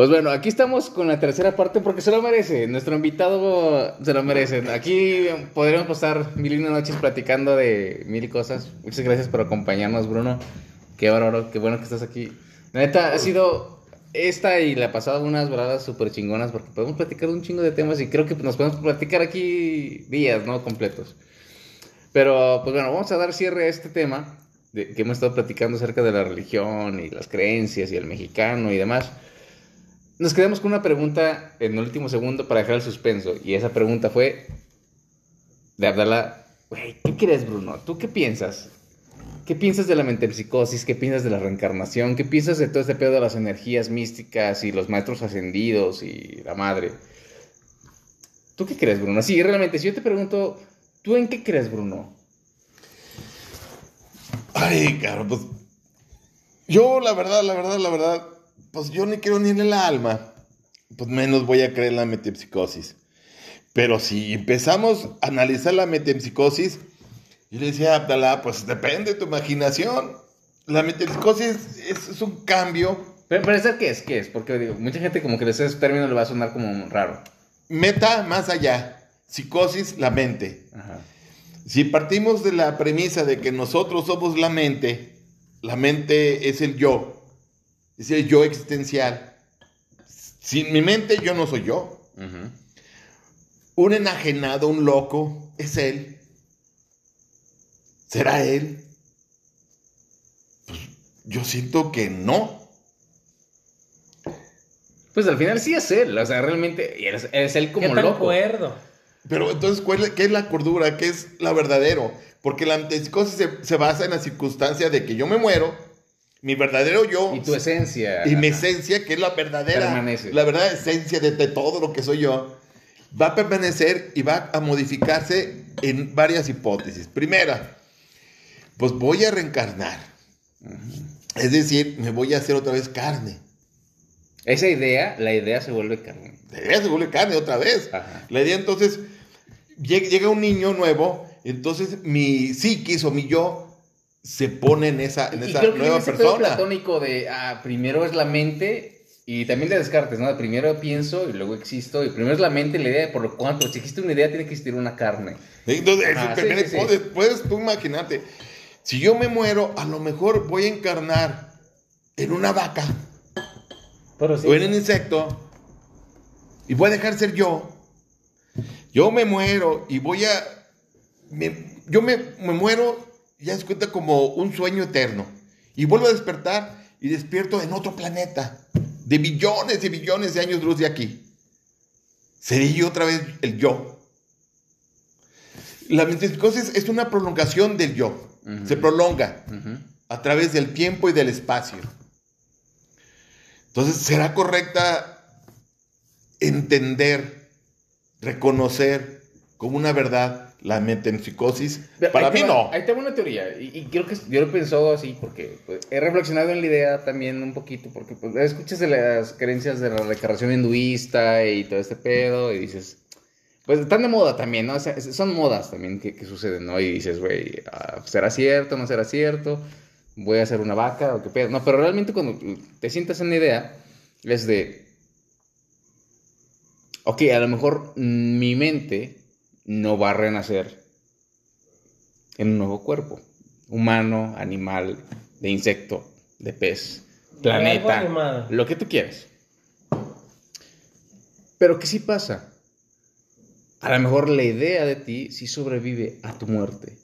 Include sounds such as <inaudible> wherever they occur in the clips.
Pues bueno, aquí estamos con la tercera parte porque se lo merece. Nuestro invitado se lo merece. Aquí podríamos pasar mil y noches platicando de mil cosas. Muchas gracias por acompañarnos, Bruno. Qué bárbaro, qué bueno que estás aquí. Neta, ha sido esta y la pasada unas veladas súper chingonas porque podemos platicar un chingo de temas y creo que nos podemos platicar aquí días, ¿no? Completos. Pero, pues bueno, vamos a dar cierre a este tema que hemos estado platicando acerca de la religión y las creencias y el mexicano y demás. Nos quedamos con una pregunta en el último segundo para dejar el suspenso. Y esa pregunta fue de Abdala, ¿qué crees, Bruno? ¿Tú qué piensas? ¿Qué piensas de la metempsicosis? ¿Qué piensas de la reencarnación? ¿Qué piensas de todo este pedo de las energías místicas y los maestros ascendidos y la madre? ¿Tú qué crees, Bruno? Sí, realmente, si yo te pregunto, ¿tú en qué crees, Bruno? Ay, cabrón, pues. Yo, la verdad, la verdad, la verdad, pues yo ni quiero ni en el alma, pues menos voy a creer en la metempsicosis. Pero si empezamos a analizar la metempsicosis, yo le decía a Abdalá, pues depende de tu imaginación. La metempsicosis es, es un cambio. Pero, pero ¿eso qué es? ¿Qué es? Porque digo, mucha gente como que ese término le va a sonar como raro. Meta más allá. Psicosis, la mente. Ajá. Si partimos de la premisa de que nosotros somos la mente, la mente es el yo, es el yo existencial. Sin mi mente yo no soy yo. Un enajenado, un loco, es él. ¿Será él? Pues yo siento que no. Pues al final sí es él, o sea, realmente es, es él como ¿Qué tan loco. cuerdo? Pero entonces, ¿cuál es- ¿qué es la cordura? ¿Qué es la verdadero? Porque la metempsicosis se, se basa en la circunstancia de que yo me muero, mi verdadero yo Y tu esencia. y mi esencia, que es la verdadera, Permanece. la verdadera esencia de, de todo lo que soy yo, va a permanecer y va a modificarse en varias hipótesis. Primera, pues voy a reencarnar. Es decir, me voy a hacer otra vez carne. Esa idea, la idea se vuelve carne. La idea se vuelve carne otra vez. Ajá. La idea entonces, llega, llega un niño nuevo, entonces mi psiquis o mi yo se pone en esa, en y esa creo que nueva ese persona. platónico de, ah, primero es la mente y también de Descartes, ¿no? Primero pienso y luego existo y primero es la mente y la idea, por lo cual, si existe una idea, tiene que existir una carne. Entonces, sí, sí, puedes tú imaginarte, si yo me muero, a lo mejor voy a encarnar en una vaca Pero sí. o en un insecto y voy a dejar ser yo. Yo me muero y voy a... me- yo me, me muero, ya se cuenta como un sueño eterno. Y vuelvo a despertar y despierto en otro planeta, de billones y billones de años luz de aquí. Seré yo otra vez el yo. La metempsicosis es una prolongación del yo. Se prolonga a través del tiempo y del espacio. Entonces, ¿será correcta entender, reconocer como una verdad la metempsicosis? Pero Para mí va- no. Ahí tengo una teoría y, y creo que yo lo he pensado así porque pues, he reflexionado en la idea también un poquito porque pues, escuchas de las creencias de la reencarnación hinduista y todo este pedo y dices, pues están de moda también, ¿no? O sea, es- son modas también que, que suceden, ¿no? Y dices, güey, ah, ¿será cierto? ¿No será cierto? ¿Voy a hacer una vaca o qué pedo? No, pero realmente cuando te sientas en la idea es de, ok, a lo mejor mi mente no va a renacer en un nuevo cuerpo. Humano, animal, de insecto, de pez, planeta, lo que tú quieras. Pero ¿qué sí pasa? A lo mejor la idea de ti sí sobrevive a tu muerte.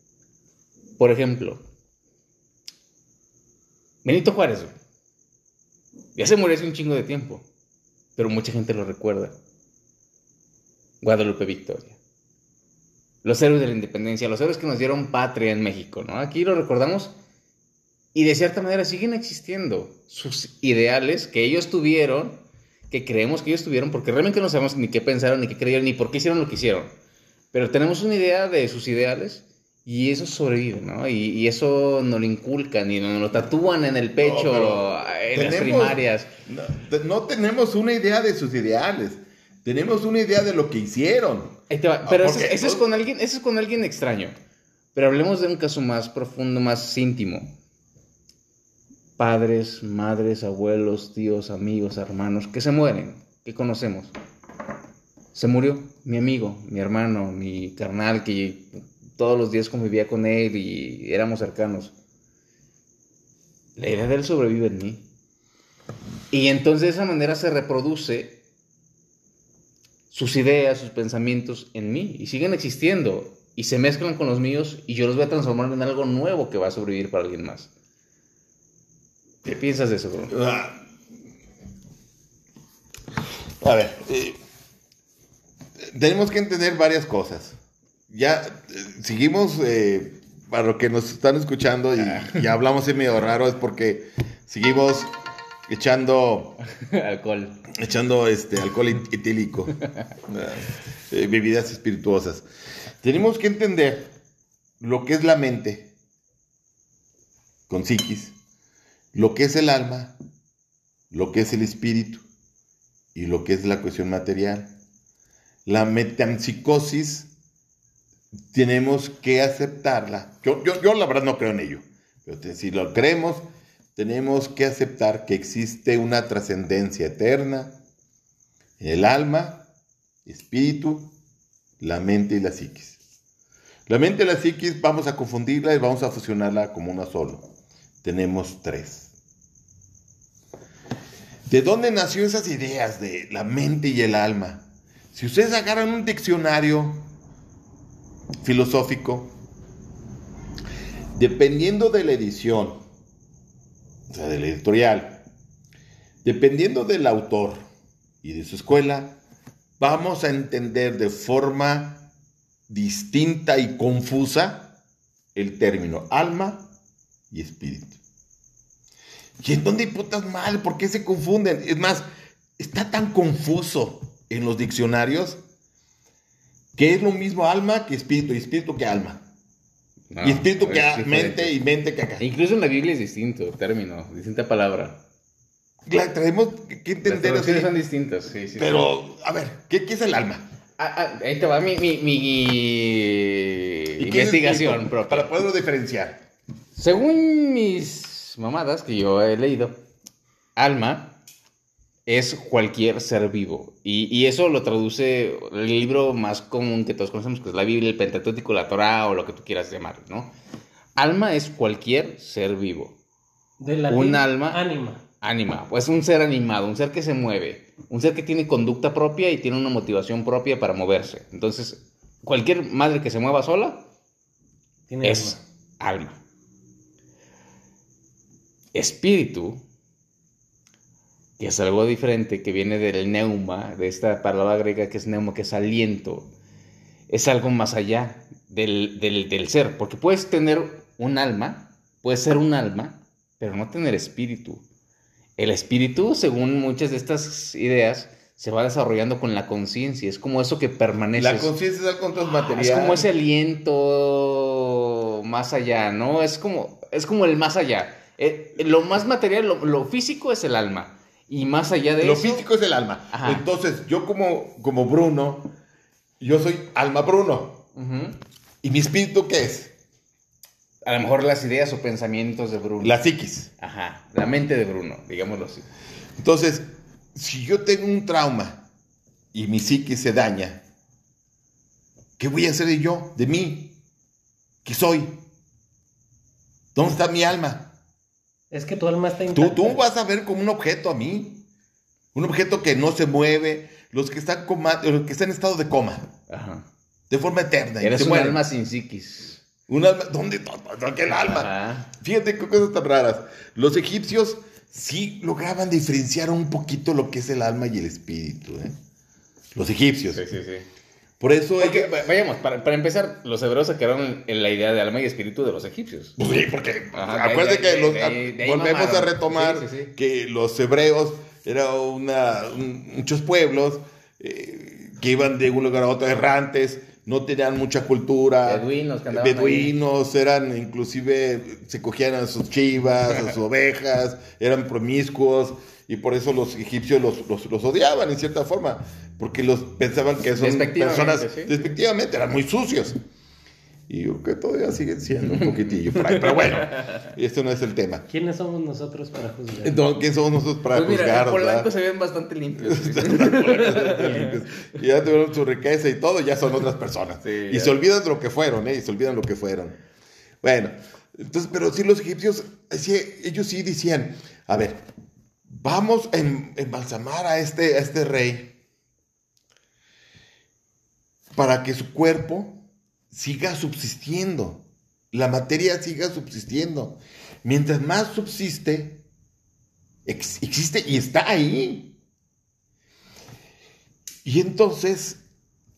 Por ejemplo, Benito Juárez. Ya se murió hace un chingo de tiempo, pero mucha gente lo recuerda. Guadalupe Victoria. Los héroes de la independencia, los héroes que nos dieron patria en México, ¿no? Aquí lo recordamos y de cierta manera siguen existiendo sus ideales que ellos tuvieron, que creemos que ellos tuvieron, porque realmente no sabemos ni qué pensaron, ni qué creyeron, ni por qué hicieron lo que hicieron. Pero tenemos una idea de sus ideales y eso sobrevive, ¿no? Y, y eso nos lo inculcan y nos lo tatúan en el pecho, pero en las tenemos- primarias. No, no tenemos una idea de sus ideales. Tenemos una idea de lo que hicieron. Va. Pero Ah, eso es con alguien, eso es con alguien extraño. Pero hablemos de un caso más profundo, más íntimo. Padres, madres, abuelos, tíos, amigos, hermanos, que se mueren, que conocemos. Se murió mi amigo, mi hermano, mi carnal, que todos los días convivía con él y éramos cercanos. La idea de él sobrevive en mí. Y entonces de esa manera se reproduce sus ideas, sus pensamientos en mí y siguen existiendo y se mezclan con los míos y yo los voy a transformar en algo nuevo que va a sobrevivir para alguien más. ¿Qué piensas de eso, bro? Ah. A ver, eh, tenemos que entender varias cosas. Ya eh, seguimos, eh, para los que nos están escuchando y ya hablamos en medio raro, es porque seguimos echando, <laughs> Alcohol. echando este, alcohol et- etílico, ah, <laughs> eh, bebidas espirituosas. Tenemos que entender lo que es la mente con psiquis, lo que es el alma, lo que es el espíritu y lo que es la cuestión material. La metempsicosis tenemos que aceptarla. Yo, yo, yo la verdad no creo en ello, pero si lo creemos, tenemos que aceptar que existe una trascendencia eterna en el alma, espíritu, la mente y la psiquis. La mente y la psiquis vamos a confundirla y vamos a fusionarla como una solo. Tenemos tres. ¿De dónde nació esas ideas de la mente y el alma? Si ustedes agarran un diccionario filosófico, dependiendo de la edición, o sea, del editorial, dependiendo del autor y de su escuela, vamos a entender de forma distinta y confusa el término alma y espíritu. ¿Y en dónde putas mal? ¿Por qué se confunden? Es más, está tan confuso en los diccionarios que es lo mismo alma que espíritu y espíritu que alma. No, y espíritu que es mente y mente que acá. Incluso en la Biblia es distinto, término, distinta palabra. La tenemos que Las entender así. traducciones son distintas, sí, sí. sí. Pero, a ver, ¿qué, qué es el alma? Ah, ah, ahí te va mi, mi, mi ¿Y qué es investigación propia. Para poderlo diferenciar. Según mis mamadas que yo he leído, alma es cualquier ser vivo. Y, y eso lo traduce el libro más común que todos conocemos, que es la Biblia, el Pentateuco, la Torah o lo que tú quieras llamar, ¿no? Alma es cualquier ser vivo. De latín, Un alma. Ánima. Anima, pues un ser animado, un ser que se mueve, un ser que tiene conducta propia y tiene una motivación propia para moverse. Entonces, cualquier madre que se mueva sola Tiene es alma. Espíritu, que es algo diferente, que viene del neuma, de esta palabra griega que es neuma, que es aliento, es algo más allá del, del, del ser, porque puedes tener un alma, puedes ser un alma, pero no tener espíritu. El espíritu, según muchas de estas ideas, se va desarrollando con la conciencia, es como eso que permanece. La conciencia es algo material. Es como ese aliento más allá, ¿no? Es como, es como el más allá. Eh, lo más material, lo, lo físico es el alma. Y más allá de Lo eso. físico es el alma. Ajá. Entonces, yo como, como Bruno, yo soy alma Bruno. Ujú. ¿Y mi espíritu qué es? A lo mejor las ideas o pensamientos de Bruno. La psiquis. Ajá, la mente de Bruno, digámoslo así. Entonces, si yo tengo un trauma y mi psiquis se daña, ¿qué voy a hacer de yo, de mí? ¿Qué soy? ¿Dónde está mi alma? Es que tu alma está Tú, intacta. tú vas a ver como un objeto a mí. Un objeto que no se mueve. Los que están, coma, los que están en estado de coma. Ajá. De forma eterna. Eres un mueren. alma sin psiquis. Un alma. ¿Dónde está aquel alma? Ajá. Fíjate qué cosas tan raras. Los egipcios sí lograban diferenciar un poquito lo que es el alma y el espíritu. ¿eh? Los egipcios. Sí, sí, sí. Por eso vayamos, para, para empezar, los hebreos se quedaron en la idea de alma y espíritu de los egipcios. Pues sí, porque Ajá, acuérdate de- que los- de volvemos a retomar Sí, sí, sí. que los hebreos eran una, un- muchos pueblos eh, que iban de un lugar a otro errantes, no tenían mucha cultura. Beduinos que Beduinos, eran inclusive, se cogían a sus chivas, a sus <laughs> ovejas, eran promiscuos. y por eso los egipcios los, los, los odiaban en cierta forma, porque los pensaban que son Despectivamente, personas, sí. despectivamente, eran muy sucios. Y yo creo que todavía siguen siendo un poquitillo por ahí, pero bueno, <laughs> esto no es el tema. ¿Quiénes somos nosotros para juzgar? Entonces, ¿quién somos nosotros para Pues mira, juzgar? verdad? Polanco se ven <laughs> bastante limpios. y ya tuvieron su riqueza y todo, ya son otras personas. Sí, y ya. se olvidan de lo que fueron, ¿eh? Y se olvidan lo que fueron. Bueno, entonces, pero sí los egipcios, sí, ellos sí decían, a ver, vamos a em- embalsamar a este, a este rey para que su cuerpo siga subsistiendo, la materia siga subsistiendo. Mientras más subsiste, ex- existe y está ahí. Y entonces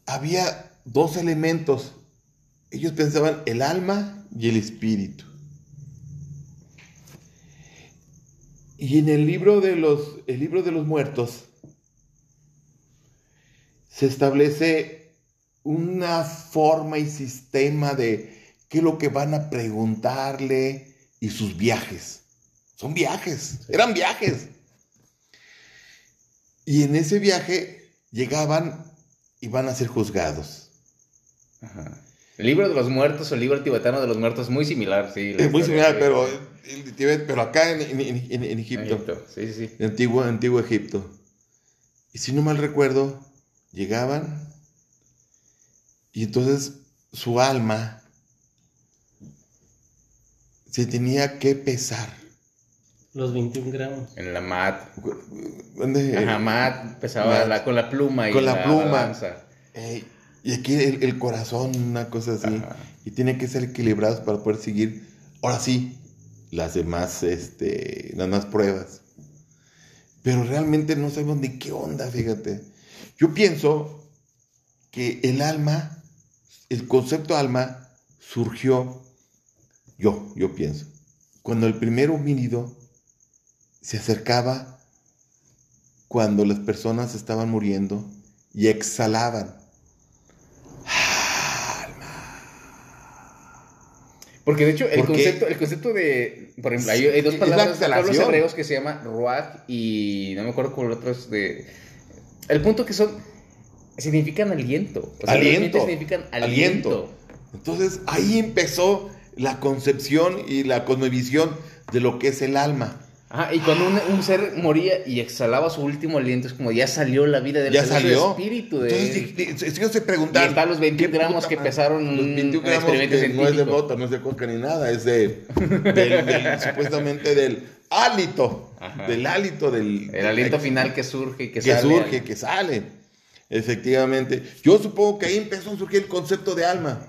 había dos elementos. Ellos pensaban el alma y el espíritu. Y en el libro de los, el libro de los muertos se establece una forma y sistema de qué es lo que van a preguntarle y sus viajes. Son viajes, eran viajes. Y en ese viaje llegaban y van a ser juzgados. Ajá. El libro de los muertos o el libro tibetano de los muertos es muy similar, sí. Es muy similar, pero, de Tibet, pero acá en, en- en- en- en Egipto, Egipto, Sí, sí, sí. en antiguo, antiguo Egipto. Y si no mal recuerdo, llegaban y entonces su alma se tenía que pesar. Los 21 gramos. En la mat. ¿Dónde? Ajá, mat pesaba Mat. la- con la pluma y Con la pluma. y aquí el, el corazón, una cosa así. Ajá. Y tiene que ser equilibrados para poder seguir, ahora sí, las demás, este, las demás pruebas. Pero realmente no sabemos ni qué onda, fíjate. Yo pienso que el alma, el concepto alma, surgió, yo, yo pienso, cuando el primer homínido se acercaba cuando las personas estaban muriendo y exhalaban. Porque de hecho, el concepto, el concepto de. Por ejemplo, hay, hay dos palabras pueblos exhalación. hebreos que se llama ruach y no me acuerdo cuál otro es de. El punto que son. Significan aliento. O sea, Aliento. significan aliento. Aliento. Entonces ahí empezó la concepción y la cosmovisión de lo que es el alma. Ajá, y cuando un, un ser moría y exhalaba su último aliento, es como ya salió la vida del Ya salió. espíritu de Entonces, si ellos se Y preguntaban. están los 21 ¿qué gramos que pesaron Los un, 21 un gramos experimento que no es de bota, no es de coca ni nada, es de, del- del- <laughs> supuestamente del hálito, Ajá. del hálito, del El aliento final que surge y que, que, sale. surge, que sale. Efectivamente. Yo supongo que ahí empezó a surgir el concepto de alma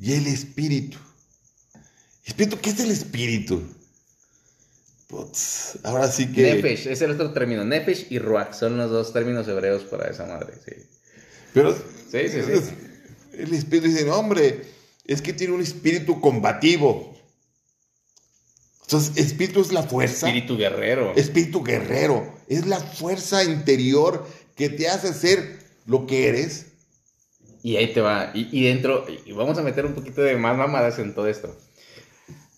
y el espíritu. Espíritu, ¿qué es el espíritu? Putz, ahora sí que. Nefesh, es el otro término. Nefesh y ruach son los dos términos hebreos para esa madre. Sí. Pero Sí, sí, sí. el espíritu dice, no, hombre, es que tiene un espíritu combativo. Entonces, espíritu es la fuerza. Espíritu guerrero. Espíritu guerrero. Es la fuerza interior que te hace ser lo que eres. Y ahí te va. Y, dentro, y vamos a meter un poquito de más mamadas en todo esto.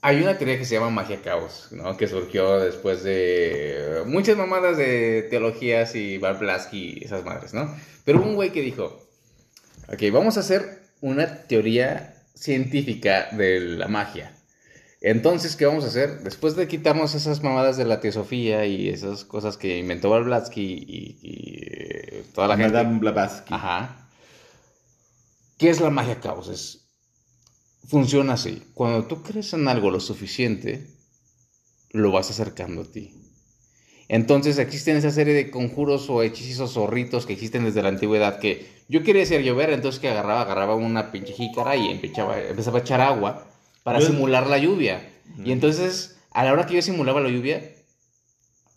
Hay una teoría que se llama magia caos, ¿no? Que surgió después de muchas mamadas de teologías y Barblaski y esas madres, ¿no? Pero un güey que dijo, ok, vamos a hacer una teoría científica de la magia. Entonces, ¿qué vamos a hacer? Después de quitarnos esas mamadas de la teosofía y esas cosas que inventó Barblaski y, y, eh, toda la gente... Madame Blavatsky. Ajá. ¿Qué es la magia caos? Es, funciona así. Cuando tú crees en algo lo suficiente, lo vas acercando a ti. Entonces existen esa serie de conjuros o hechizos o ritos que existen desde la antigüedad que yo quería hacer llover, entonces que agarraba, agarraba una pinche jícara y empezaba, empezaba a echar agua para Yo- simular la lluvia. Y entonces, a la hora que yo simulaba la lluvia,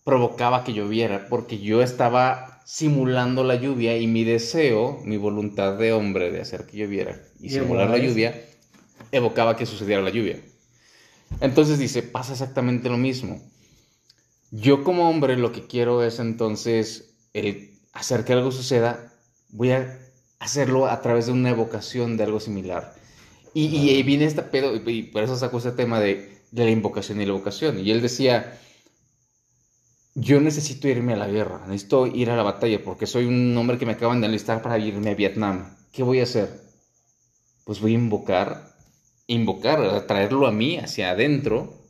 provocaba que lloviera, porque yo estaba simulando la lluvia y mi deseo, mi voluntad de hombre de hacer que lloviera y Y simular la lluvia, evocaba que sucediera la lluvia. Entonces dice, pasa exactamente lo mismo. Yo como hombre lo que quiero es entonces el hacer que algo suceda, voy a hacerlo a través de una evocación de algo similar. Y, y ahí viene este pedo, y por eso sacó este tema de, de la invocación y la evocación. Y él decía, yo necesito irme a la guerra, necesito ir a la batalla porque soy un hombre que me acaban de enlistar para irme a Vietnam. ¿Qué voy a hacer? Pues voy a invocar, invocar, a traerlo a mí, hacia adentro,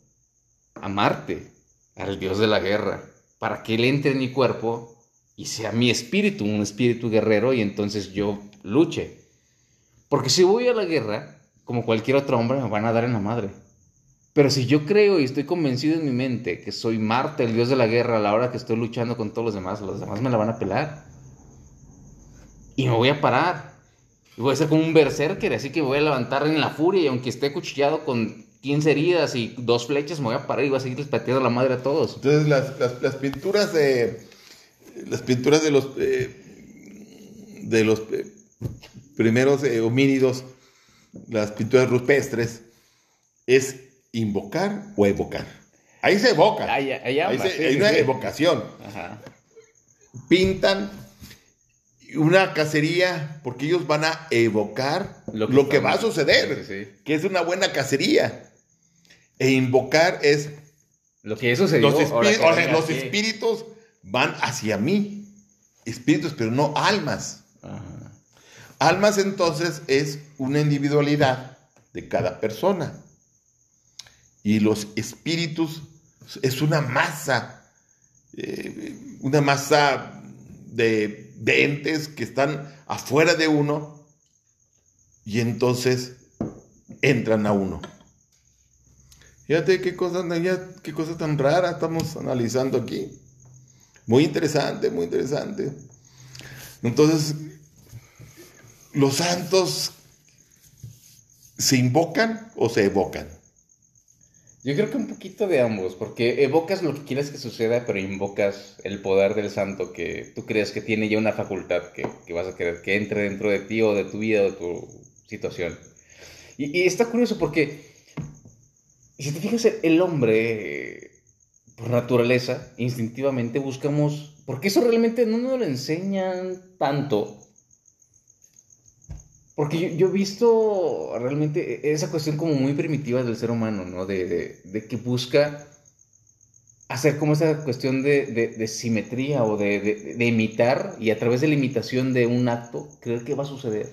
a Marte, al dios de la guerra, para que él entre en mi cuerpo y sea mi espíritu, un espíritu guerrero, y entonces yo luche. Porque si voy a la guerra, como cualquier otro hombre, me van a dar en la madre. Pero si yo creo y estoy convencido en mi mente que soy Marte, el dios de la guerra, a la hora que estoy luchando con todos los demás, los demás me la van a pelar. Y me voy a parar. Y voy a ser como un berserker, así que voy a levantar en la furia y aunque esté cuchillado con 15 heridas y dos flechas, me voy a parar y voy a seguir pateando la madre a todos. Entonces las, las, las pinturas de las pinturas de los eh, de los eh, primeros eh, homínidos, las pinturas rupestres, es invocar o evocar. Ahí se evoca. Ahí- ahí Ahí ambas, se- sí, hay sí, una evocación. Ajá. Pintan una cacería porque ellos van a evocar lo Lo que, va a suceder, sí, que es una buena cacería. E invocar es Lo que eso se dio. los, espíritus, los espíritus van hacia mí. Espíritus, pero no almas. Ajá. Almas entonces es una individualidad de cada persona. Y los espíritus es una masa, eh, una masa de, de entes que están afuera de uno y entonces entran a uno. Fíjate qué cosa, qué cosa tan rara estamos analizando aquí. Muy interesante, muy interesante. Entonces, ¿los santos se invocan o se evocan? Yo creo que un poquito de ambos, porque evocas lo que quieres que suceda, pero invocas el poder del santo que tú crees que tiene ya una facultad que, que vas a querer que entre dentro de ti o de tu vida o tu situación. Y, y está curioso porque, si te fijas, el- el hombre, eh, por naturaleza, instintivamente buscamos, porque eso realmente no nos lo enseñan tanto. Porque yo, yo he visto realmente esa cuestión como muy primitiva del ser humano, ¿no? De, de- de que busca hacer como esa cuestión de, de- de simetría o de, de- de imitar y a través de la imitación de un acto creer que va a suceder.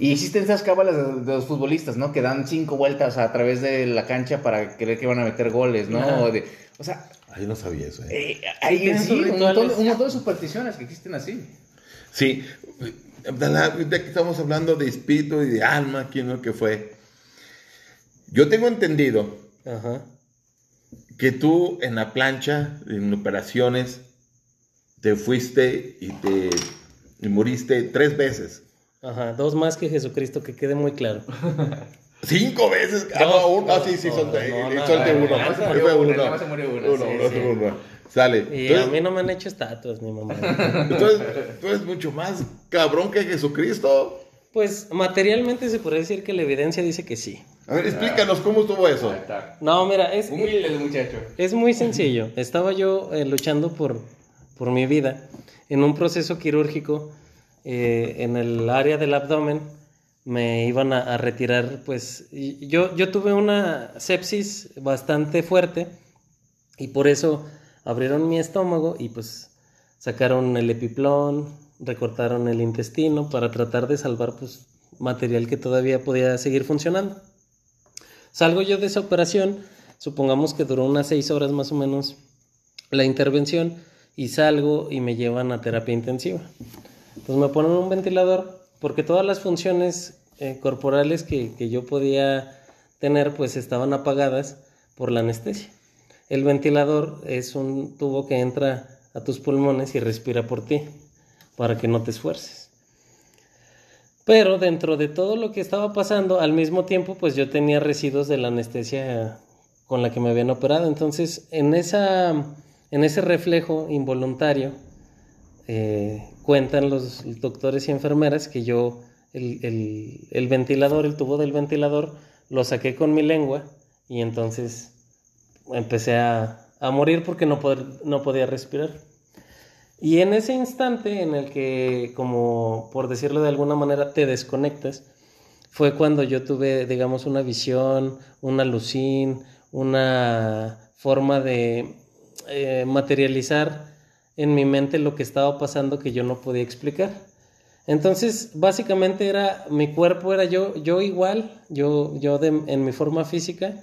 Y existen esas cábalas de, de los futbolistas, ¿no? Que dan cinco vueltas a través de la cancha para creer que van a meter goles, ¿no? O, de- o sea, Ay, no sabía eso. ¿eh? eh, tienen sí, sus un montón, un montón de supersticiones que existen así. Sí, Abdalá, ahorita que estamos hablando de espíritu y de alma, quién es lo que fue. Yo tengo entendido Ajá. que tú en la plancha, en operaciones, te fuiste y te y moriste tres veces. Ajá. Dos más que Jesucristo, que quede muy claro. <laughs> Cinco veces. No, uno. Ah, sí, sí, no, uno. uno. Sale. Y Entonces- a mí no me han hecho estatuas, mi mamá. <laughs> Entonces, tú eres mucho más cabrón que Jesucristo. Pues materialmente se podría decir que la evidencia dice que sí. A ver, explícanos cómo estuvo eso. No, mira, es, Humilde el muchacho. es muy sencillo. Estaba yo eh, luchando por, por mi vida en un proceso quirúrgico eh, en el área del abdomen. Me iban a, a retirar, pues y yo, yo tuve una sepsis bastante fuerte y por eso abrieron mi estómago y pues sacaron el epiplón, recortaron el intestino para tratar de salvar pues material que todavía podía seguir funcionando. Salgo yo de esa operación, supongamos que duró unas seis horas más o menos la intervención y salgo y me llevan a terapia intensiva. Pues me ponen un ventilador porque todas las funciones eh, corporales que, que yo podía tener pues estaban apagadas por la anestesia. El ventilador es un tubo que entra a tus pulmones y respira por ti para que no te esfuerces. Pero dentro de todo lo que estaba pasando, al mismo tiempo, pues yo tenía residuos de la anestesia con la que me habían operado. Entonces, en, esa, en ese reflejo involuntario, eh, cuentan los doctores y enfermeras que yo el, el- el ventilador, el tubo del ventilador, lo saqué con mi lengua y entonces empecé a, a morir porque no, poder- no podía respirar. Y en ese instante en el que, como por decirlo de alguna manera, te desconectas, fue cuando yo tuve, digamos, una visión, una lucín, una forma de, eh, materializar en mi mente lo que estaba pasando que yo no podía explicar. Entonces, básicamente era, mi cuerpo era yo, yo igual, yo, yo en mi forma física,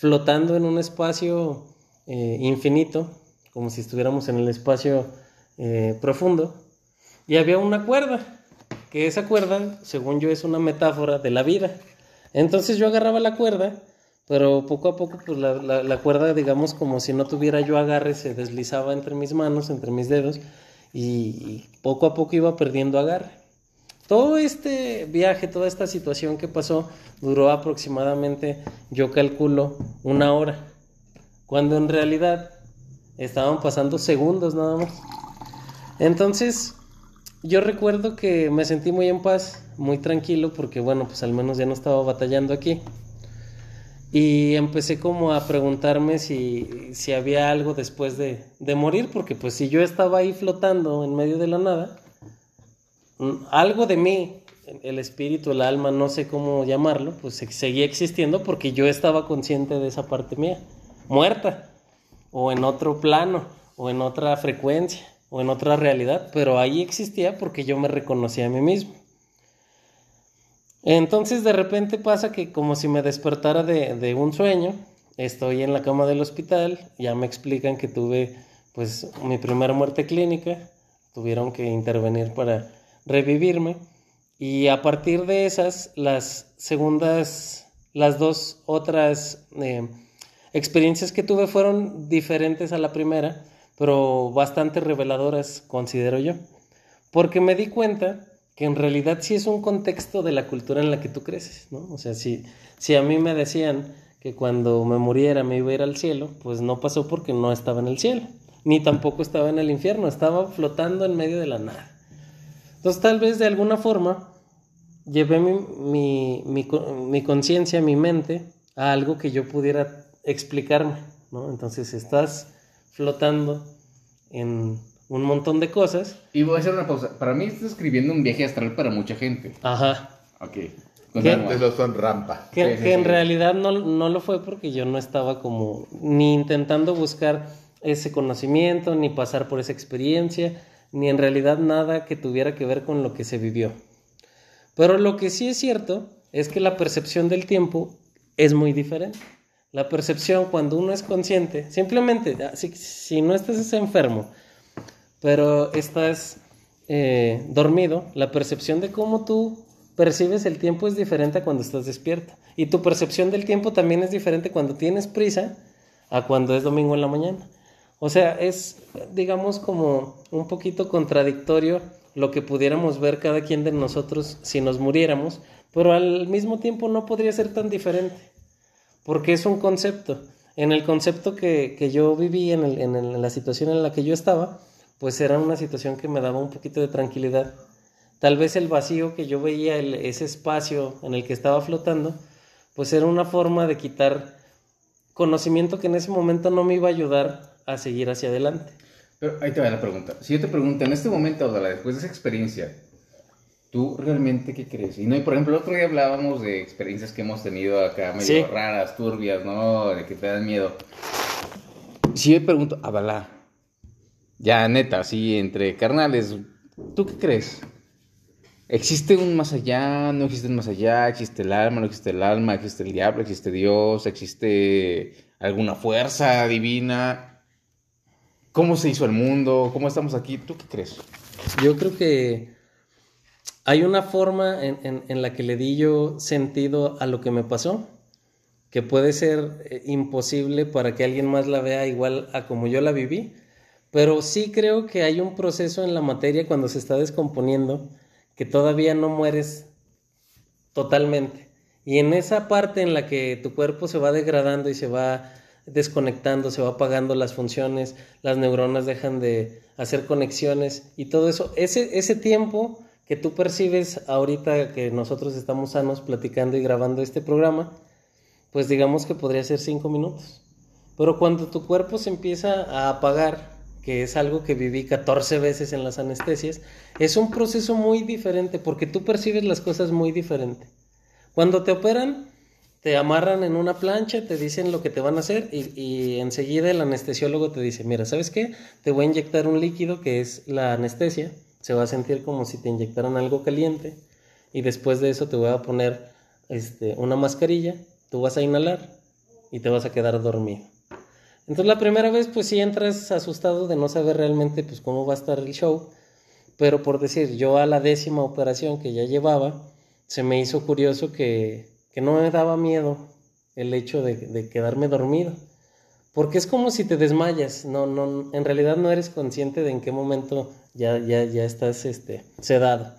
flotando en un espacio eh, infinito, como si estuviéramos en el espacio eh, profundo, y había una cuerda, que esa cuerda, según yo, es una metáfora de la vida. Entonces yo agarraba la cuerda, pero poco a poco, pues la, la, cuerda, digamos, como si no tuviera yo agarre, se deslizaba entre mis manos, entre mis dedos, y, poco a poco iba perdiendo agarre. Todo este viaje, toda esta situación que pasó, duró aproximadamente, yo calculo, una hora, cuando en realidad estaban pasando segundos nada más. Entonces, yo recuerdo que me sentí muy en paz, muy tranquilo, porque bueno, pues al menos ya no estaba batallando aquí. Y empecé como a preguntarme si, si había algo después de, de, morir, porque pues si yo estaba ahí flotando en medio de la nada, algo de mí, el espíritu, el alma, no sé cómo llamarlo, pues seguía existiendo porque yo estaba consciente de esa parte mía, muerta, o en otro plano, o en otra frecuencia o en otra realidad, pero ahí existía porque yo me reconocía a mí mismo. Entonces de repente pasa que como si me despertara de, un sueño, estoy en la cama del hospital, ya me explican que tuve pues mi primera muerte clínica, tuvieron que intervenir para revivirme y a partir de esas las segundas, las dos otras eh, experiencias que tuve fueron diferentes a la primera pero bastante reveladoras, considero yo. Porque me di cuenta que en realidad sí es un contexto de la cultura en la que tú creces, ¿no? O sea, si, si a mí me decían que cuando me muriera me iba a ir al cielo, pues no pasó porque no estaba en el cielo, ni tampoco estaba en el infierno, estaba flotando en medio de la nada. Entonces tal vez de alguna forma llevé mi, mi, mi, mi conciencia, mi mente, a algo que yo pudiera explicarme, ¿no? Entonces estás flotando en un montón de cosas. Y voy a hacer una pausa. Para mí estás escribiendo un viaje astral para mucha gente. Ajá. Ok. Esos son rampa. Que, en realidad no, no, lo fue porque yo no estaba como ni intentando buscar ese conocimiento, ni pasar por esa experiencia, ni en realidad nada que tuviera que ver con lo que se vivió. Pero lo que sí es cierto es que la percepción del tiempo es muy diferente. La percepción cuando uno es consciente, simplemente, ah, si, no estás enfermo, pero estás eh, dormido, la percepción de cómo tú percibes el tiempo es diferente a cuando estás despierto. Y tu percepción del tiempo también es diferente cuando tienes prisa a cuando es domingo en la mañana. O sea, es, digamos, como un poquito contradictorio lo que pudiéramos ver cada quien de nosotros si nos muriéramos, pero al mismo tiempo no podría ser tan diferente porque es un concepto. En el concepto que, yo viví, en, en, la situación en la que yo estaba, pues era una situación que me daba un poquito de tranquilidad. Tal vez el vacío que yo veía, ese espacio en el que estaba flotando, pues era una forma de quitar conocimiento que en ese momento no me iba a ayudar a seguir hacia adelante. Pero ahí te va la pregunta. Si yo te pregunto, en este momento, después de esa experiencia, ¿Tú realmente qué crees? Y no, por ejemplo, el otro día hablábamos de experiencias que hemos tenido acá medio raras, turbias, ¿no? De que te dan miedo. Si yo pregunto, Abalá, ya neta, así entre carnales, ¿tú qué crees? ¿Existe un más allá? ¿No existe un más allá? ¿Existe el alma? ¿No existe el alma? ¿Existe el diablo? ¿Existe Dios? ¿Existe alguna fuerza divina? ¿Cómo se hizo el mundo? ¿Cómo estamos aquí? ¿Tú qué crees? Yo creo que hay una forma en, la que le di yo sentido a lo que me pasó, que puede ser eh, imposible para que alguien más la vea igual a como yo la viví, pero sí creo que hay un proceso en la materia cuando se está descomponiendo que todavía no mueres totalmente. Y en esa parte en la que tu cuerpo se va degradando y se va desconectando, se va apagando las funciones, las neuronas dejan de hacer conexiones y todo eso, ese, ese tiempo que tú percibes ahorita que nosotros estamos sanos platicando y grabando este programa, pues digamos que podría ser cinco minutos. Pero cuando tu cuerpo se empieza a apagar, que es algo que viví 14 veces en las anestesias, es un proceso muy diferente porque tú percibes las cosas muy diferente. Cuando te operan, te amarran en una plancha, te dicen lo que te van a hacer y, enseguida el anestesiólogo te dice, mira, ¿sabes qué? Te voy a inyectar un líquido que es la anestesia, se va a sentir como si te inyectaran algo caliente y después de eso te voy a poner este, una mascarilla, tú vas a inhalar y te vas a quedar dormido. Entonces la primera vez pues sí entras asustado de no saber realmente pues cómo va a estar el show, pero por decir, yo a la décima operación que ya llevaba, se me hizo curioso que, que no me daba miedo el hecho de, quedarme dormido. Porque es como si te desmayas, no, no, en realidad no eres consciente de en qué momento ya, ya, ya estás este, sedado.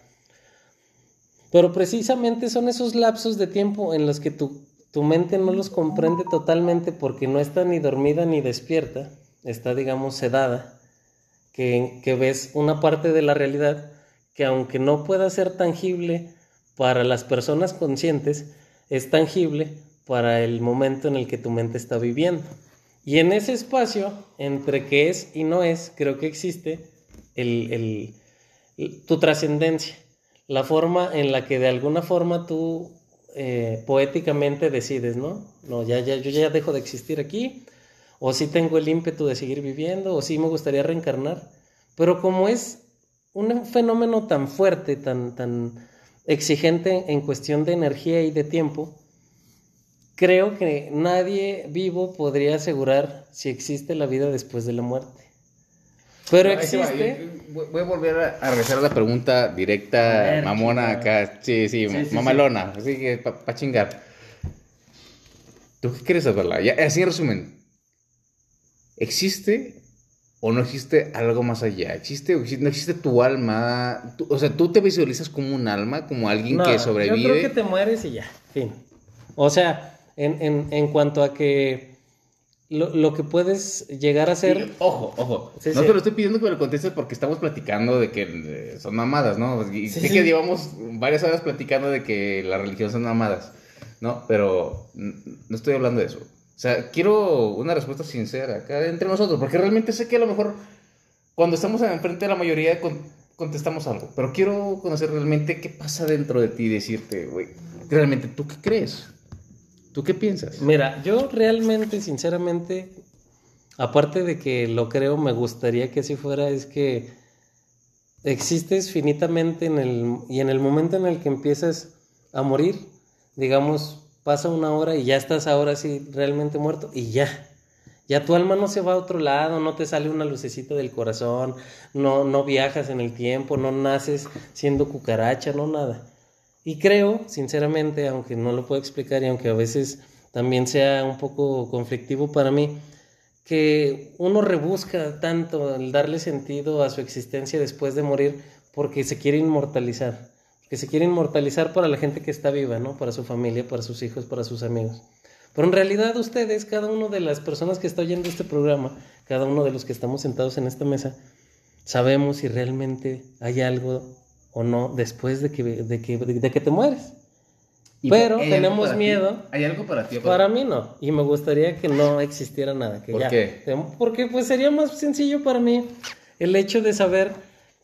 Pero precisamente son esos lapsos de tiempo en los que tu, tu mente no los comprende totalmente porque no está ni dormida ni despierta, está digamos sedada, que, que ves una parte de la realidad que aunque no pueda ser tangible para las personas conscientes, es tangible para el momento en el que tu mente está viviendo. Y en ese espacio, entre qué es y no es, creo que existe el, el, tu trascendencia la forma en la que de alguna forma tú eh, poéticamente decides, ¿no? No, ya, ya, yo ya dejo de existir aquí, o sí tengo el ímpetu de seguir viviendo, o sí me gustaría reencarnar. Pero como es un fenómeno tan fuerte, tan, tan exigente en cuestión de energía y de tiempo, creo que nadie vivo podría asegurar si existe la vida después de la muerte. Pero existe. Voy a volver a, regresar a la pregunta directa, mamona acá. Sí, sí, mamalona. Así que para chingar. ¿Tú qué quieres saberla? Ya, así en resumen. ¿Existe o no existe algo más allá? ¿Existe o no existe tu alma? o sea, ¿tú te visualizas como un alma? ¿Como alguien que sobrevive? Yo creo que te mueres y ya. Fin. O sea, en, en, en cuanto a que lo, que puedes llegar a ser. ojo, ojo. no te lo estoy pidiendo que me lo contestes porque estamos platicando de que eh, son mamadas, ¿no? Y sé que llevamos varias horas platicando de que la religión son mamadas, ¿no? Pero no estoy hablando de eso. O sea, quiero una respuesta sincera acá entre nosotros, porque realmente sé que a lo mejor cuando estamos enfrente de la mayoría contestamos algo, pero quiero conocer realmente qué pasa dentro de ti y decirte, güey, realmente tú qué crees. ¿Tú qué piensas? Mira, yo realmente, sinceramente, aparte de que lo creo, me gustaría que así fuera, es que existes finitamente en el, y en el momento en el que empiezas a morir, digamos, pasa una hora y ya estás ahora sí realmente muerto y ya. Ya tu alma no se va a otro lado, no te sale una lucecita del corazón, no, no viajas en el tiempo, no naces siendo cucaracha, no nada. Y creo, sinceramente, aunque no lo puedo explicar y aunque a veces también sea un poco conflictivo para mí, que uno rebusca tanto el darle sentido a su existencia después de morir porque se quiere inmortalizar, que se quiere inmortalizar para la gente que está viva, ¿no? Para su familia, para sus hijos, para sus amigos. Pero en realidad ustedes, cada uno de las personas que está oyendo este programa, cada uno de los que estamos sentados en esta mesa, sabemos si realmente hay algo o no después de que, de que, de que te mueres. Pero tenemos miedo. ¿Hay algo para ti? Para mí no. Y me gustaría que no existiera nada. Que ¿Por qué? Porque pues sería más sencillo para mí el hecho de saber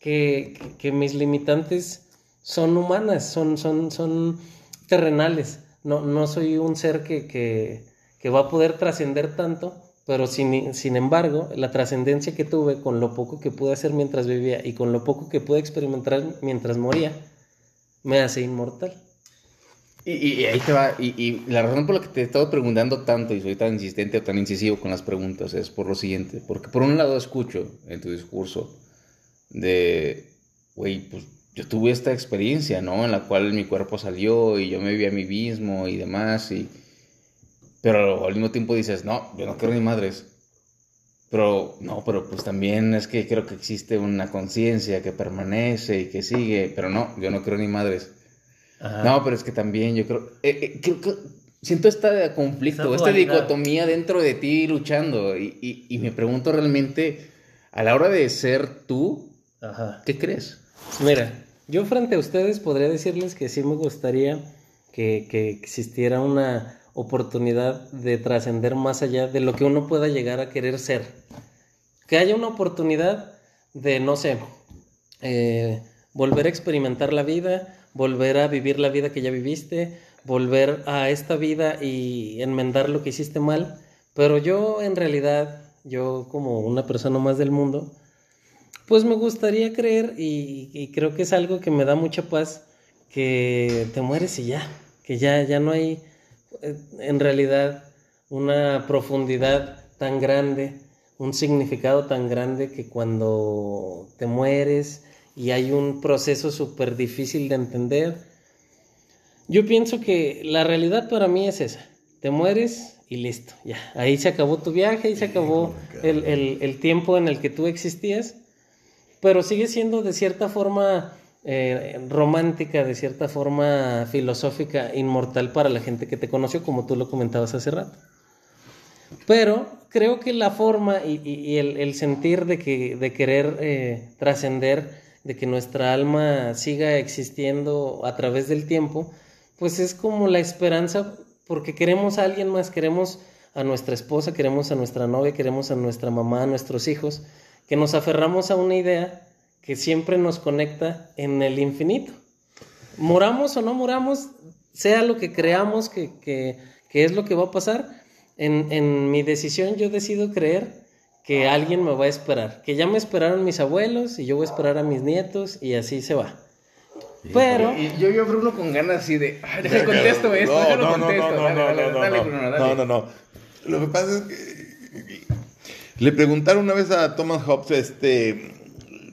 que, que mis limitantes son humanas, son, son, son terrenales. No, no soy un ser que, que, que va a poder trascender tanto pero sin, sin embargo, la trascendencia que tuve con lo poco que pude hacer mientras vivía y con lo poco que pude experimentar mientras moría, me hace inmortal. Y, ahí te va, y, la razón por la que te he estado preguntando tanto y soy tan insistente o tan incisivo con las preguntas es por lo siguiente, porque por un lado escucho en tu discurso de, güey, pues yo tuve esta experiencia, ¿no? En la cual mi cuerpo salió y yo me vi a mí mismo y demás, y pero al mismo tiempo dices, no, yo no quiero ni madres. Pero no, pero pues también es que creo que existe una conciencia que permanece y que sigue, pero no, yo no creo ni madres. No, pero es que también yo creo, eh, eh, siento este conflicto, esta dicotomía dentro de ti luchando y, y, me pregunto realmente, a la hora de ser tú, ¿qué crees? Mira, yo frente a ustedes podría decirles que sí me gustaría que, que existiera una oportunidad de trascender más allá de lo que uno pueda llegar a querer ser. Que haya una oportunidad de, no sé, eh, volver a experimentar la vida, volver a vivir la vida que ya viviste, volver a esta vida y enmendar lo que hiciste mal, pero yo en realidad, yo como una persona más del mundo, pues me gustaría creer y, y creo que es algo que me da mucha paz, que te mueres y ya, que ya, ya no hay eh, en realidad una profundidad tan grande, un significado tan grande que cuando te mueres y hay un proceso súper difícil de entender, yo pienso que la realidad para mí es esa, te mueres y listo, ya, ahí se acabó tu viaje, ahí se acabó el, el- el tiempo en el que tú existías, pero sigue siendo de cierta forma eh, romántica, de cierta forma filosófica, inmortal para la gente que te conoció, como tú lo comentabas hace rato. Pero creo que la forma y, el sentir de, que, de querer eh, trascender, de que nuestra alma siga existiendo a través del tiempo, pues es como la esperanza, porque queremos a alguien más, queremos a nuestra esposa, queremos a nuestra novia, queremos a nuestra mamá, a nuestros hijos, que nos aferramos a una idea que siempre nos conecta en el infinito. Moramos o no moramos, sea lo que creamos que, que- que es lo que va a pasar, en, en mi decisión yo decido creer que alguien me va a esperar, que ya me esperaron mis abuelos y yo voy a esperar a mis nietos y así se va. Pero... Y yo a Bruno con ganas así de. Ay, déjame contesto esto, No, no, no, contesto. no, dale, no, dale, no, no, dale, no. No, no, no. Lo que pasa es que le preguntaron una vez a Thomas Hobbes, este,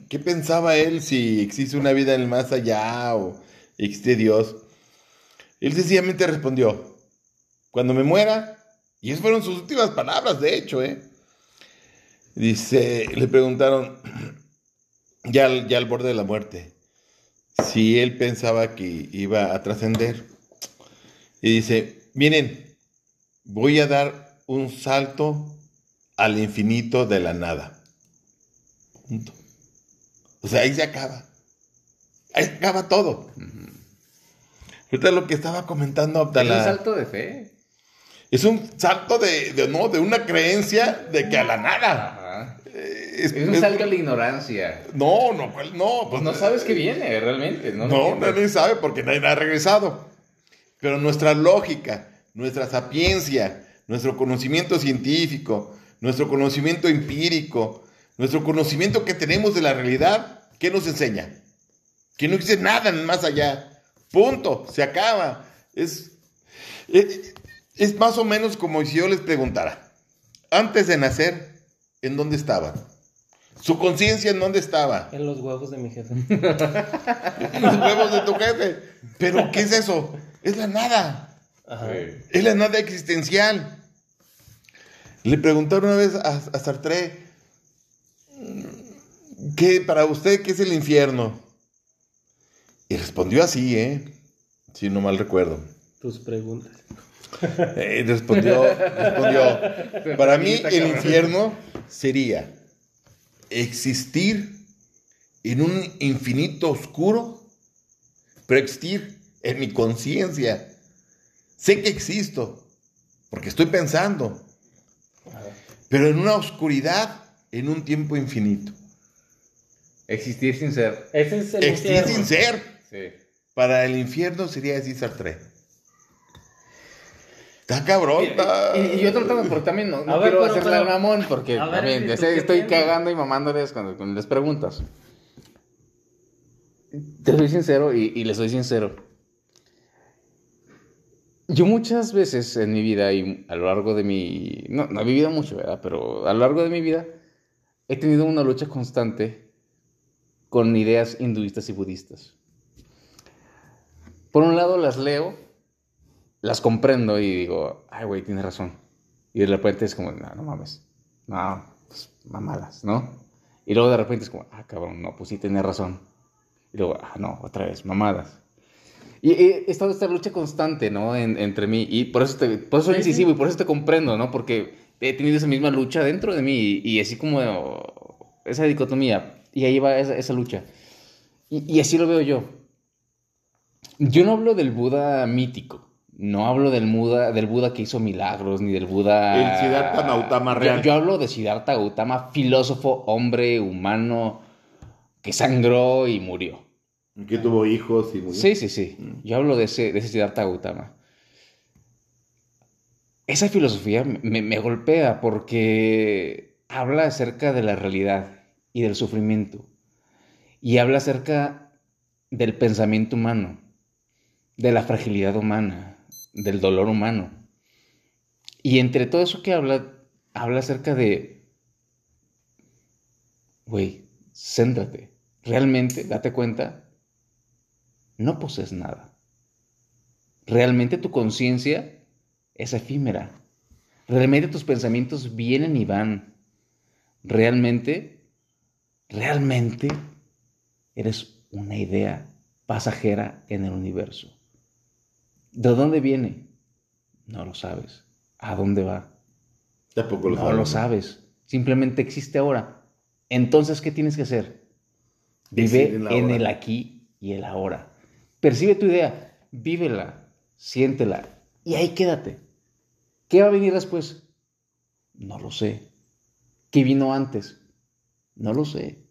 ¿qué pensaba él si existe una vida en el más allá o existe Dios? Él sencillamente respondió, cuando me muera, y esas fueron sus últimas palabras, de hecho, ¿eh? Dice, le preguntaron, <clears throat> ya, ya al borde de la muerte, si él pensaba que iba a trascender. Y dice, miren, voy a dar un salto al infinito de la nada. Punto. O sea, ahí se acaba. Ahí se acaba todo. Ahorita lo que estaba comentando Es un Abdalá. salto de fe. Es un salto de, de- no, de una creencia de que a la nada. Ajá. Eh, Es un salto a la ignorancia. No, no, no. Pues no sabes qué viene realmente. No, nadie sabe porque nadie ha regresado. Pero nuestra lógica, nuestra sapiencia, nuestro conocimiento científico, nuestro conocimiento empírico, nuestro conocimiento que tenemos de la realidad, ¿qué nos enseña? Que no existe nada más allá. Punto. Se acaba. Es, es, es más o menos como si yo les preguntara, antes de nacer, ¿en dónde estaban? Su conciencia en dónde estaba. En los huevos de mi jefe. <laughs> los huevos de tu jefe. Pero, ¿qué es eso? Es la nada. Ajá. Es la nada existencial. Le preguntaron una vez a, a Sartre, ¿qué para usted qué es el infierno? Y respondió así, ¿eh? Si no mal recuerdo. Tus preguntas. <laughs> Eh, respondió, respondió, para mí el infierno sería existir en un infinito oscuro, pero existir en mi conciencia. Sé que existo, porque estoy pensando, pero en una oscuridad, en un tiempo infinito. Existir sin ser. Ese es el Existir infierno. sin ser. Sí. Para el infierno sería decir Sartre. Está cabrón. Y, y- y yo tratando, porque también no, no A ver, quiero pero- hacerle al pero- mamón, porque a ver, también ¿y ya tú sé, qué estoy cagando y mamándoles cuando, cuando les preguntas. Te soy sincero y, y les soy sincero. Yo muchas veces en mi vida y a lo largo de mi... No, no he vivido mucho, ¿verdad? Pero a lo largo de mi vida he tenido una lucha constante con ideas hinduistas y budistas. Por un lado las leo, las comprendo y digo, ay, güey, tienes razón. Y de repente es como, no, no mames. No, pues mamadas, ¿no? Y luego de repente es como, ah, cabrón, no, pues sí, tienes razón. Y luego, ah, no, otra vez, mamadas. Y he estado esta lucha constante, ¿no? En- entre mí. Y por eso, te, por eso soy incisivo y por eso te comprendo, ¿no? Porque he tenido esa misma lucha dentro de mí y, y así como esa dicotomía. Y ahí va esa, esa lucha. Y, y así lo veo yo. Yo no hablo del Buda mítico. No hablo del Buda, del Buda que hizo milagros, ni del Buda... El Siddhartha Gautama Yo- real. Yo, hablo de Siddhartha Gautama, filósofo, hombre, humano, que sangró y murió. Que tuvo hijos y murió. Sí, sí, sí. Yo hablo de ese, de ese Siddhartha Gautama. esa filosofía me, me golpea porque habla acerca de la realidad y del sufrimiento. Y habla acerca del pensamiento humano, de la fragilidad humana, del dolor humano. Y entre todo eso que habla, habla acerca de, güey, céntrate, realmente, date cuenta, no posees nada. Realmente tu conciencia es efímera. Realmente tus pensamientos vienen y van. Realmente, realmente eres una idea pasajera en el universo. ¿De dónde viene? No lo sabes. ¿A dónde va? Tampoco lo no sabes. lo sabes. Simplemente existe ahora. Entonces, ¿qué tienes que hacer? Vive en en el aquí y el ahora. Percibe tu idea, vívela, siéntela y ahí quédate. ¿Qué va a venir después? No lo sé. ¿Qué vino antes? No lo sé.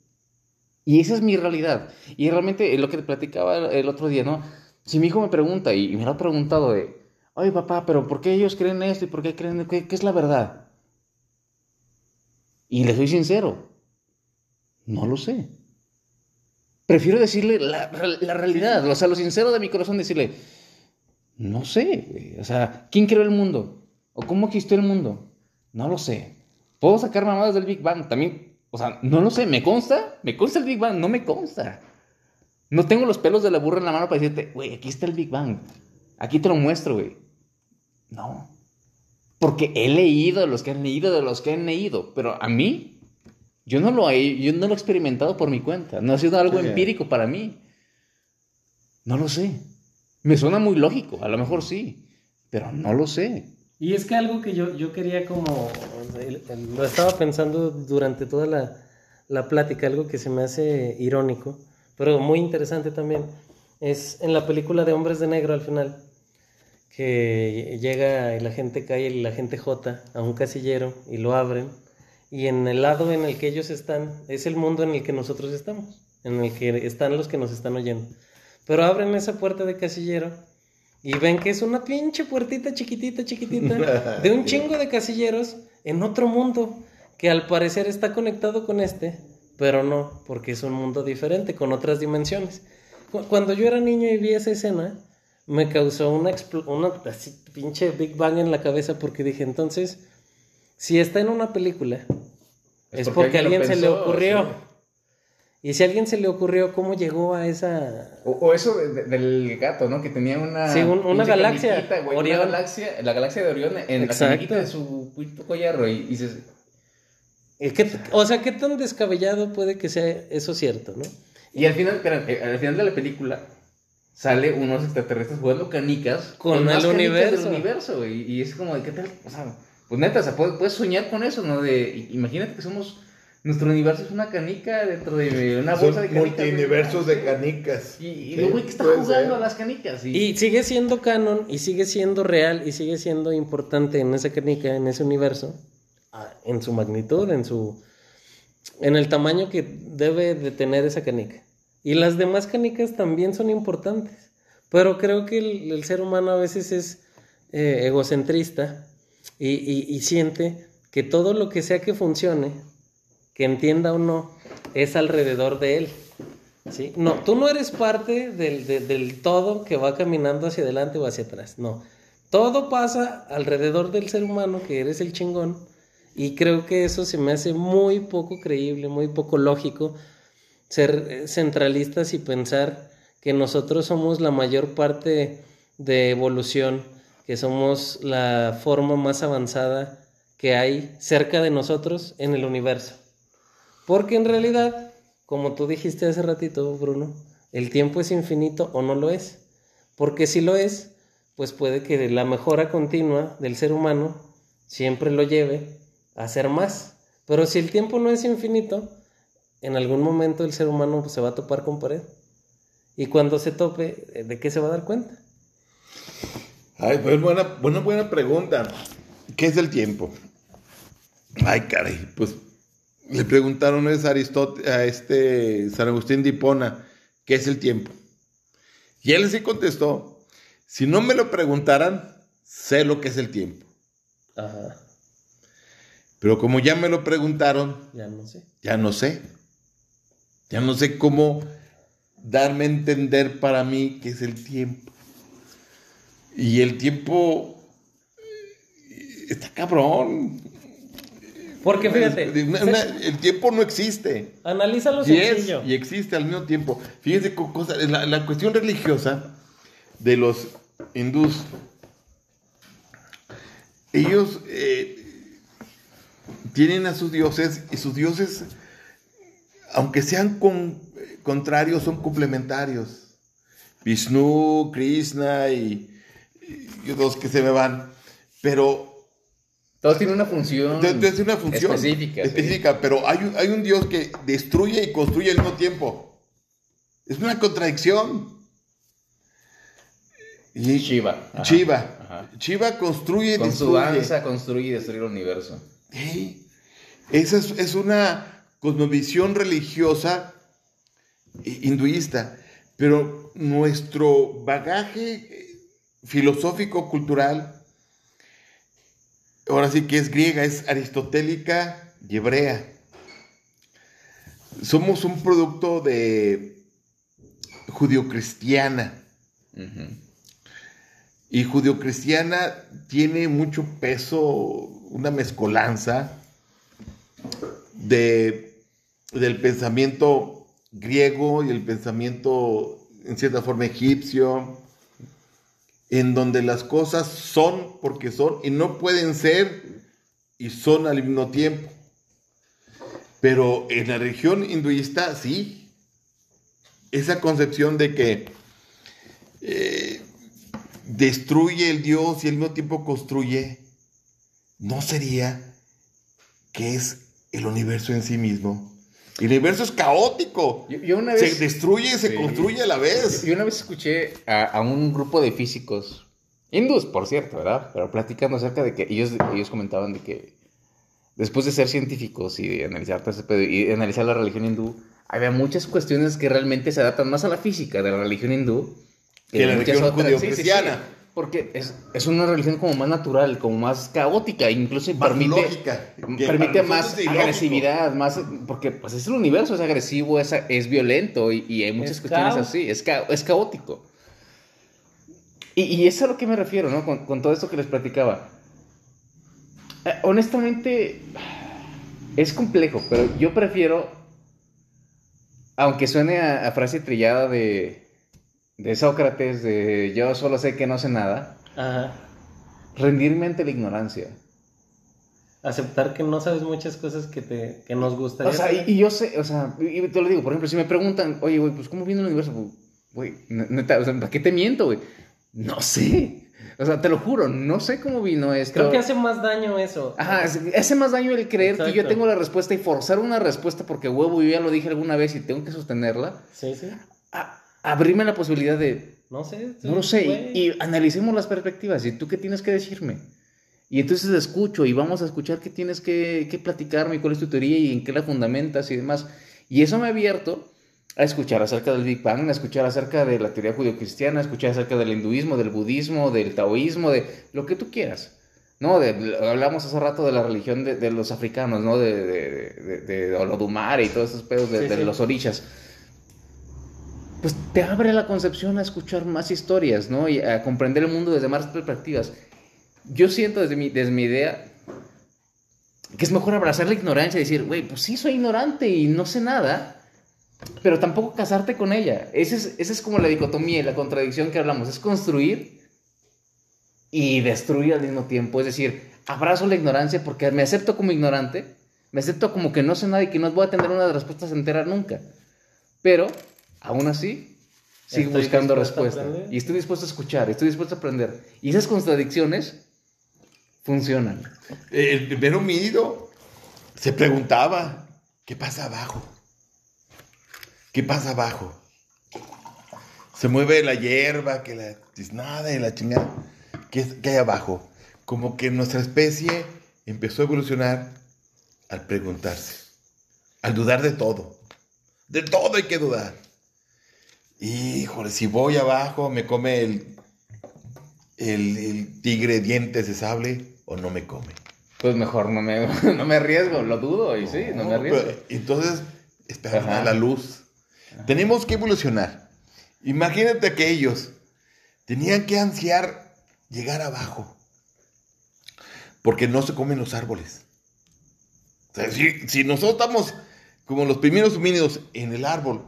Y esa es mi realidad. Y realmente lo que te platicaba el otro día, ¿no? Si mi hijo me pregunta, y me lo ha preguntado oye papá, pero ¿por qué ellos creen esto y por qué creen qué, qué es la verdad? Y le soy sincero, no lo sé. Prefiero decirle la, la realidad, o sea, lo sincero de mi corazón, decirle, no sé, o sea, ¿quién creó el mundo? ¿O cómo existió el mundo? No lo sé. ¿Puedo sacar mamadas del Big Bang? También, o sea, no lo sé, ¿me consta? ¿Me consta el Big Bang? No me consta. No tengo los pelos de la burra en la mano para decirte, güey, aquí está el Big Bang. Aquí te lo muestro, güey. No. Porque he leído de los que han leído, de los que han leído. Pero a mí, yo no lo he, yo no lo he experimentado por mi cuenta. No ha sido algo Sí. empírico para mí. No lo sé. Me suena muy lógico, a lo mejor sí. Pero no lo sé. Y es que algo que yo, yo quería como, lo estaba pensando durante toda la, la plática, algo que se me hace irónico, pero muy interesante también, es en la película de Hombres de Negro al final, que llega el agente K y el agente J a un casillero y lo abren, y en el lado en el que ellos están, es el mundo en el que nosotros estamos, en el que están los que nos están oyendo. Pero abren esa puerta de casillero y ven que es una pinche puertita chiquitita, chiquitita, <laughs> de un chingo de casilleros en otro mundo, que al parecer está conectado con este, pero no, porque es un mundo diferente, con otras dimensiones. Cu- Cuando yo era niño y vi esa escena, me causó una, expl- una así, pinche Big Bang en la cabeza, porque dije, entonces, si está en una película, es, porque, a alguien se le ocurrió. sí. Y si a alguien se le ocurrió, ¿cómo llegó a esa O, o eso de- de- del gato, ¿no? Que tenía una. Sí, un- una galaxia. Una galaxia, la galaxia de Orión en Exacto. la de su puto collar, güey. Y Eh, ¿qué- o sea, ¿qué tan descabellado puede que sea eso cierto, no? Y al final, espera, eh, al final de la película sale unos extraterrestres jugando canicas Con el universo. del universo, güey. Y es como, de, ¿qué tal? O sea, pues neta, o sea, puedes, puedes soñar con eso, ¿no? De, imagínate que somos, nuestro universo es una canica dentro de una bolsa de canicas. güey. multiuniversos de canicas. Y, y Sí, luego, güey, que está jugando ser. a las canicas. Y, Y sigue siendo canon, y sigue siendo real, y sigue siendo importante en esa canica, en ese universo, ah, en su magnitud, en su... en el tamaño que debe de tener esa canica. Y las demás canicas también son importantes. Pero creo que el, el ser humano a veces es eh, egocentrista y, siente que todo lo que sea que funcione, que entienda o no, es alrededor de él. ¿sí? No, tú no eres parte del, de- del todo que va caminando hacia adelante o hacia atrás. No. Todo pasa alrededor del ser humano, que eres el chingón. Y creo que eso se me hace muy poco creíble, muy poco lógico. Ser eh, centralistas y pensar que nosotros somos la mayor parte de evolución, que somos la forma más avanzada que hay cerca de nosotros en el universo. Porque en realidad, como tú dijiste hace ratito, Bruno, el tiempo es infinito o no lo es. Porque si lo es, pues puede que la mejora continua del ser humano siempre lo lleve a hacer más. Pero si el tiempo no es infinito, en algún momento el ser humano pues, se va a topar con pared. Y cuando se tope, ¿de qué se va a dar cuenta? Ay, pues buena, buena, buena pregunta. ¿Qué es el tiempo? Ay, caray, pues le preguntaron a Aristóteles, a este San Agustín de Hipona, ¿qué es el tiempo? Y él sí contestó, si no me lo preguntaran, sé lo que es el tiempo. Ajá. Pero como ya me lo preguntaron, Ya no sé. ya no sé. Ya no sé cómo darme a entender para mí qué es el tiempo. Y el tiempo eh, está cabrón. Porque fíjate, Una- una- el tiempo no existe. analízalo Y es, sencillo. y existe al mismo tiempo. Fíjense con cosas, la, la cuestión religiosa de los hindús, ellos eh, tienen a sus dioses y sus dioses, aunque sean con- contrarios, son complementarios. Vishnu, Krishna y, y otros que se me van. Pero Todos tienen una función. una específica. sí. específica, pero hay, un- hay un Dios que destruye y construye al mismo tiempo. Es una contradicción. Y Shiva. Ajá. Chiva. Ajá. Chiva construye y Con su danza construye y destruye el universo. Sí. Esa es, es una cosmovisión religiosa eh, hinduista, pero nuestro bagaje eh, filosófico cultural, ahora sí que es griega, es aristotélica y hebrea. Somos un producto de judio-cristiana. Y judio-cristiana tiene mucho peso, una mezcolanza de, del pensamiento griego y el pensamiento, en cierta forma, egipcio, en donde las cosas son porque son y no pueden ser y son al mismo tiempo. Pero en la religión hinduista, sí. Esa concepción de que eh, destruye el Dios y al mismo tiempo construye, ¿no sería que es el universo en sí mismo? El universo es caótico. Yo, yo una Se destruye y se Sí. construye a la vez. Yo una vez escuché a, a un grupo de físicos, hindús, por cierto, ¿verdad? Pero platicando acerca de que ellos, ellos comentaban de que después de ser científicos y de analizar y de analizar la religión hindú, había muchas cuestiones que realmente se adaptan más a la física de la religión hindú Que la de muchas religión otras. Sí, sí, sí. Porque es, es una religión como más natural, como más caótica, incluso Más permite, lógica, permite más agresividad, más, porque pues es el universo, es agresivo, es, es violento y, y hay muchas Es cuestiones caos. así, es, ca- es caótico. Y, y es a lo que me refiero, ¿no? Con, con todo esto que les platicaba. Eh, honestamente, es complejo, pero yo prefiero, aunque suene a, a frase trillada de, de Sócrates, de yo solo sé que no sé nada, Ajá. rendirme ante la ignorancia. Aceptar que no sabes muchas cosas que, te, que nos gustaría O sea, y, yo sé, o sea, y te lo digo, por ejemplo, si me preguntan, oye, güey, pues ¿cómo viene el universo? Pues, Güey, ne- neta, o sea, ¿para qué te miento, güey? No sé. O sea, te lo juro, no sé cómo vino esto. Creo que hace más daño eso. Ajá, hace más daño el creer que yo tengo la respuesta y forzar una respuesta porque huevo, yo ya lo dije alguna vez y tengo que sostenerla. Sí, sí. A, abrirme la posibilidad de, No sé. no lo sé, y, y analicemos las perspectivas. ¿Y tú qué tienes que decirme? Y entonces escucho y vamos a escuchar qué tienes que, que platicarme y cuál es tu teoría y en qué la fundamentas y demás. Y eso me ha abierto a escuchar acerca del Big Bang, a escuchar acerca de la teoría judio-cristiana, a escuchar acerca del hinduismo, del budismo, del taoísmo, de lo que tú quieras. ¿no? De, hablamos hace rato de la religión de, de los africanos, ¿no? De, de, de, de Olodumare y todos esos pedos de, Sí, de sí. los orishas. Pues te abre la concepción a escuchar más historias, ¿no? Y a comprender el mundo desde más perspectivas. Yo siento desde mi, desde mi idea que es mejor abrazar la ignorancia y decir, güey, pues sí, soy ignorante y no sé nada, pero tampoco casarte con ella. Esa es, esa es como la dicotomía y la contradicción que hablamos. Es construir y destruir al mismo tiempo. Es decir, abrazo la ignorancia porque me acepto como ignorante, me acepto como que no sé nada y que no voy a tener una respuesta entera nunca. Pero, aún así, sigo Estoy buscando respuesta. Y estoy dispuesto a escuchar, estoy dispuesto a aprender. Y esas contradicciones funcionan. El primer homínido se preguntaba, ¿qué pasa abajo? ¿Qué pasa abajo? Se mueve la hierba, que la tiznada y la chingada. ¿Qué, qué hay abajo? Como que nuestra especie empezó a evolucionar al preguntarse, al dudar de todo. De todo hay que dudar. Híjole, si voy abajo, me come el, el, el tigre dientes de sable o no me come. Pues mejor no me, <laughs> no me arriesgo, lo dudo y sí, no, me arriesgo. pero entonces, esperaron Ajá. a la luz. Tenemos que evolucionar. Imagínate que ellos tenían que ansiar llegar abajo. Porque no se comen los árboles. O sea, si, si nosotros estamos como los primeros homínidos en el árbol,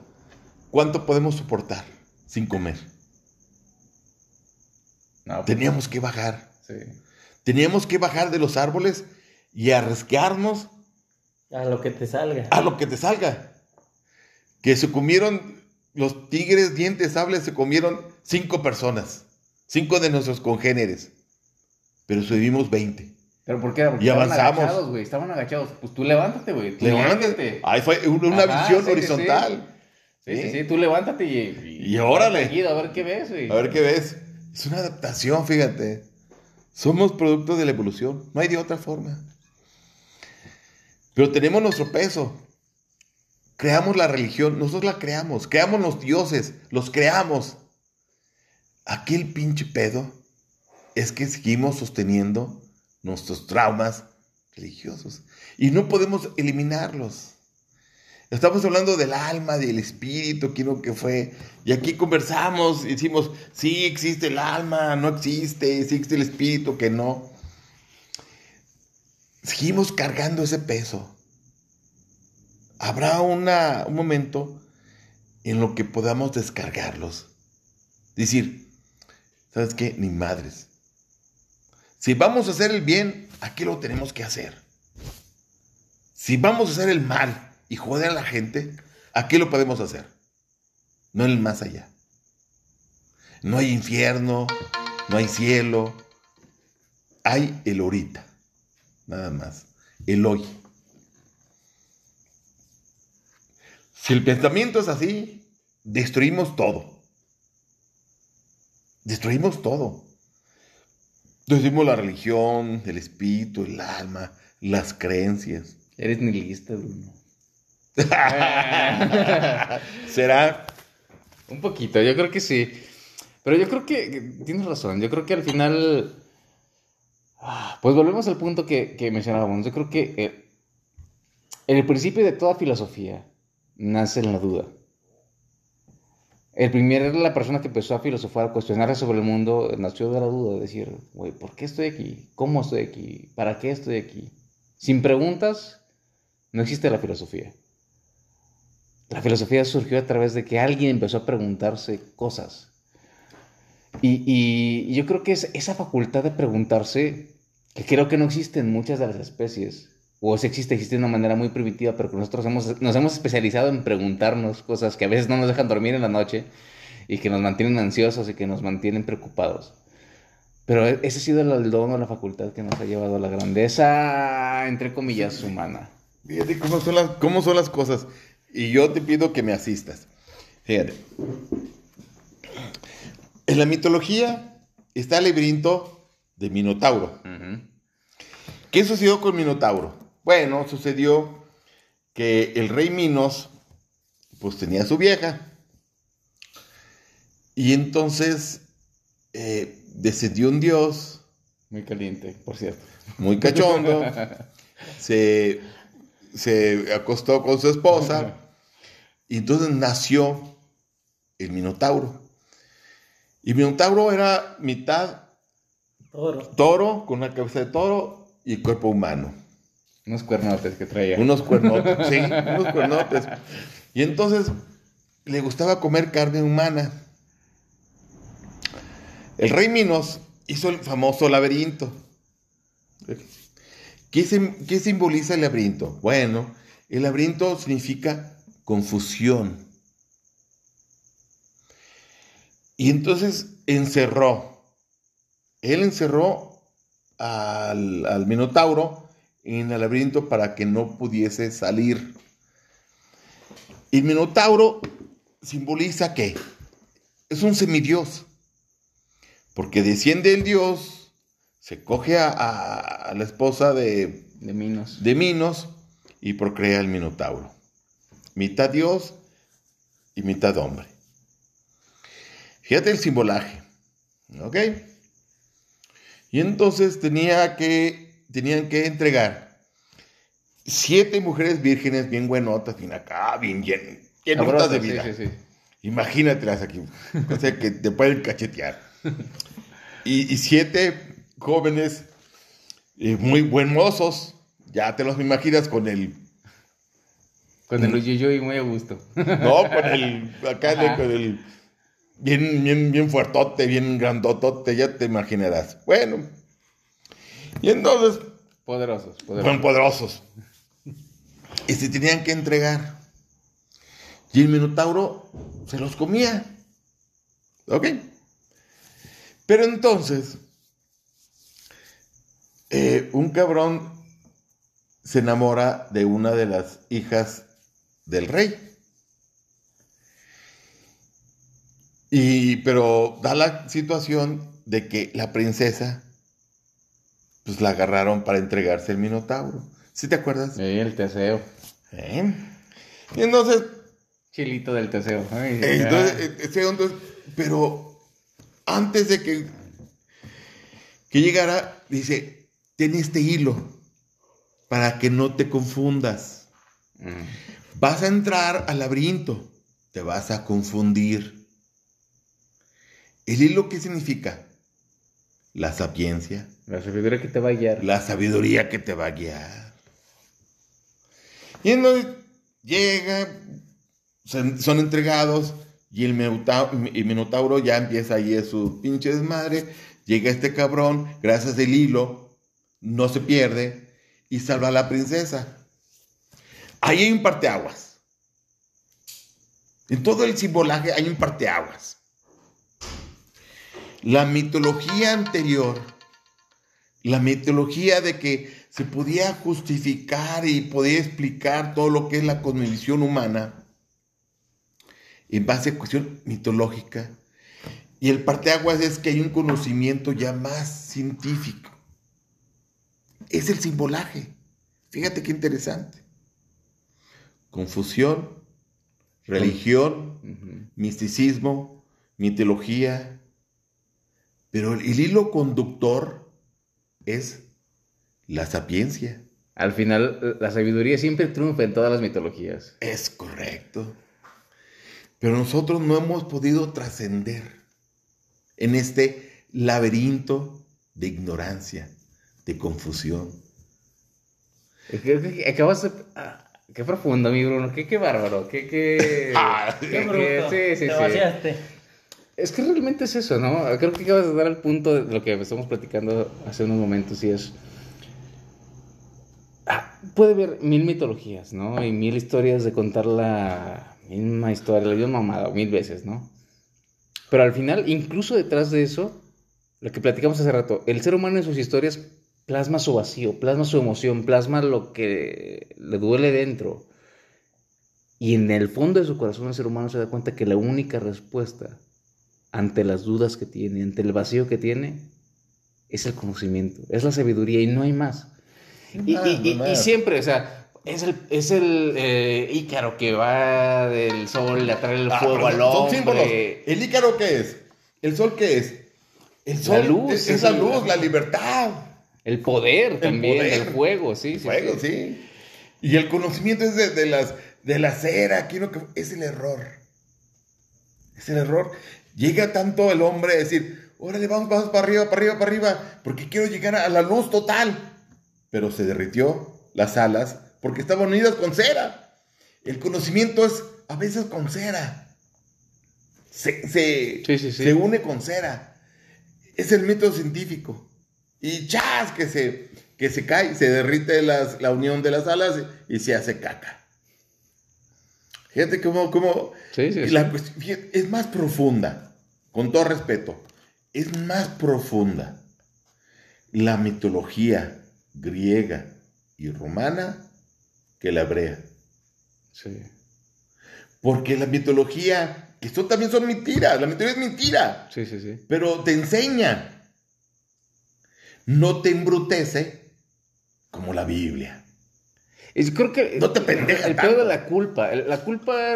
¿cuánto podemos soportar sin comer? No, pues, Teníamos que bajar. sí. Teníamos que bajar de los árboles y arriesgarnos A lo que te salga. a lo que te salga. Que se comieron los tigres dientes sables, se comieron cinco personas, cinco de nuestros congéneres, pero sobrevivimos 20. ¿Pero por qué? Porque Y estaban avanzamos. agachados, güey. Estaban agachados. Pues tú levántate, güey. Levántate. Ahí fue una Ajá, visión sí, sí, horizontal. Sí, sí, ¿Sí? sí. Tú levántate y... Y órale. seguido, a ver qué ves, güey. A ver qué ves. Es una adaptación, fíjate. Somos producto de la evolución. No hay de otra forma. Pero tenemos nuestro peso. Creamos la religión. Nosotros la creamos. Creamos los dioses. Los creamos. Aquí el pinche pedo es que seguimos sosteniendo nuestros traumas religiosos. Y no podemos eliminarlos. Estamos hablando del alma, del espíritu, quiero que fue. Y aquí conversamos, decimos, sí existe el alma, no existe, sí existe el espíritu, que no. Seguimos cargando ese peso. Habrá una, un momento en lo que podamos descargarlos. Decir, ¿sabes qué? Ni madres. Si vamos a hacer el bien, aquí lo tenemos que hacer. Si vamos a hacer el mal y joder a la gente, aquí lo podemos hacer. No en el más allá. No hay infierno, no hay cielo. Hay el ahorita. Nada más. El hoy. Si el pensamiento es así, destruimos todo. Destruimos todo. Destruimos la religión, el espíritu, el alma, las creencias. Eres nihilista, Bruno. <laughs> ¿Será? Un poquito, yo creo que sí. Pero yo creo que, tienes razón. Yo creo que al final. ah, Pues volvemos al punto que, que mencionábamos. Yo creo que eh, el principio de toda filosofía nace en la duda. El primer, la persona que empezó a filosofar, a cuestionarse sobre el mundo, nació de la duda, de decir, güey, ¿por qué estoy aquí? ¿Cómo estoy aquí? ¿Para qué estoy aquí? Sin preguntas, no existe la filosofía. La filosofía surgió a través de que alguien empezó a preguntarse cosas. Y, y yo creo que es esa facultad de preguntarse, que creo que no existe en muchas de las especies, o si existe, existe de una manera muy primitiva, pero que nosotros hemos, nos hemos especializado en preguntarnos cosas que a veces no nos dejan dormir en la noche y que nos mantienen ansiosos y que nos mantienen preocupados. Pero e, ese ha sido el don o la facultad que nos ha llevado a la grandeza, entre comillas, humana. Fíjate cómo son las, cómo son las cosas. Y yo te pido que me asistas. Fíjate. En la mitología está el laberinto de Minotauro. ¿Qué sucedió con Minotauro? Bueno, sucedió que el rey Minos, pues tenía a su vieja. Y entonces eh, descendió un dios Muy caliente, por cierto. muy cachondo, <laughs> se, se acostó con su esposa y entonces nació el Minotauro. Y Minotauro era mitad Toro. toro, con una cabeza de toro y cuerpo humano. Unos cuernotes que traía. Unos cuernotes, sí, unos cuernotes. Y entonces le gustaba comer carne humana. El rey Minos hizo el famoso laberinto. ¿Qué, sim- qué simboliza el laberinto? Bueno, el laberinto significa confusión. Y entonces encerró. Él encerró al, al Minotauro en el laberinto para que no pudiese salir. El Minotauro simboliza que es un semidios, porque desciende el dios, se coge a, a- a la esposa de, De Minos. de Minos y procrea el Minotauro. Mitad dios y mitad hombre. Fíjate el simbolaje. ¿Ok? Y entonces tenía que, tenían que entregar siete mujeres vírgenes bien buenotas, bien acá, bien llenas, de vida. Sí, sí, sí. Imagínatelas aquí, o sea, que te pueden cachetear. Y, y siete jóvenes eh, muy buen mozos, ya te los imaginas con el, Con el uyuyo y muy a gusto. no, con el, acá Ajá. con el, bien, bien, bien fuertote, bien grandotote, ya te imaginarás. Bueno, y entonces Poderosos, fueron poderosos. poderosos. Y se tenían que entregar. Y el Minotauro se los comía. ¿Ok? Pero entonces, eh, un cabrón se enamora de una de las hijas del rey. Y, pero da la situación de que la princesa, pues la agarraron para entregarse el Minotauro. ¿Sí te acuerdas? Sí, el teseo. ¿Eh? Y entonces, Chilito del teseo. Ay, entonces, eh, ese hombre- pero antes de que, que llegara, dice, ten este hilo para que no te confundas. Mm. Vas a entrar al laberinto, te vas a confundir. ¿El hilo qué significa? La sapiencia, La sabiduría que te va a guiar. la sabiduría que te va a guiar. Y entonces llega, son, entregados y el Minotauro ya empieza ahí a su pinche desmadre. Llega este cabrón, gracias al hilo, no se pierde y salva a la princesa. Ahí hay un parteaguas. En todo el simbolaje hay un parteaguas. La mitología anterior la mitología de que se podía justificar y podía explicar todo lo que es la cosmovisión humana en base a cuestión mitológica. Y el parteaguas es que hay un conocimiento ya más científico. Es el simbolaje. Fíjate qué interesante. Confusión, religión, misticismo, mitología. Pero el hilo conductor es la sapiencia. Al final, la sabiduría siempre triunfa en todas las mitologías. Es correcto. Pero nosotros no hemos podido trascender en este laberinto de ignorancia, de confusión. Acabas de... Qué profundo, mi Bruno. Qué, qué bárbaro. Qué, qué... <laughs> Ah, Qué qué- bruto. Sí, sí, Te sí. vaciaste. Es que realmente es eso, ¿no? Creo que acabas de dar el punto de lo que estamos platicando hace unos momentos y es... Ah, puede haber mil mitologías, ¿no? Y mil historias de contar la misma historia, la misma mamada, mil veces, ¿no? Pero al final, incluso detrás de eso, lo que platicamos hace rato, el ser humano en sus historias plasma su vacío, plasma su emoción, plasma lo que le duele dentro. Y en el fondo de su corazón el ser humano se da cuenta que la única respuesta ante las dudas que tiene, ante el vacío que tiene, es el conocimiento, es la sabiduría y no hay más. Y, siempre, o sea, es el, es el eh, Ícaro que va del sol, le atrae el Ah, fuego al hombre. ¿El ícaro qué es? ¿El sol qué es? El sol luz, es, es es la luz, la libertad. El poder también, poder. el fuego, sí, sí. Fuego, sí. sí. Y el conocimiento es de, de las de la cera, lo que es el error. Es el error. Llega tanto el hombre a decir, órale, vamos, vamos para arriba, para arriba, para arriba, porque quiero llegar a la luz total. Pero se derritió las alas porque estaban unidas con cera. El conocimiento es a veces con cera. Se, se, Sí, sí, sí. se une con cera. Es el método científico. Y chas, que se, que se cae, se derrite las- la unión de las alas y se hace caca. Fíjate cómo, cómo Sí, sí, sí. la cuestión- fíjate, es más profunda, con todo respeto, es más profunda la mitología griega y romana que la hebrea. Sí. Porque la mitología, que esto también son mentiras, la mitología es mentira, Sí, sí, sí. pero te enseña. No te embrutece como la Biblia. Y creo que No te pendeja el tanto. pedo de la culpa, el- la culpa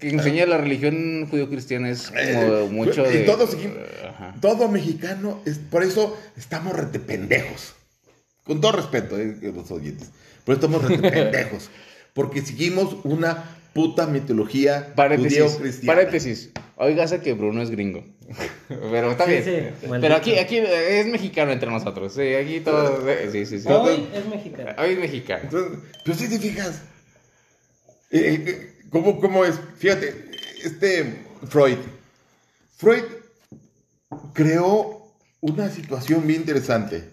que enseña la religión judío-cristiana es como Eh, mucho y de todo mexicano, es, por eso estamos rete pendejos. Con todo respeto, eh, los oyentes. Pero estamos rete <laughs> pendejos. Porque seguimos una puta mitología Paréntesis, judío-cristiana. paréntesis. Óigase que Bruno es gringo. <laughs> Pero está Sí, bien. sí, Pero aquí, aquí es mexicano entre nosotros. Sí, aquí todo. Sí, sí, sí. Hoy es mexicano. Hoy es mexicano. Entonces, pero si te fijas, eh, eh, ¿cómo, ¿cómo es? Fíjate, este Freud. Freud creó una situación bien interesante.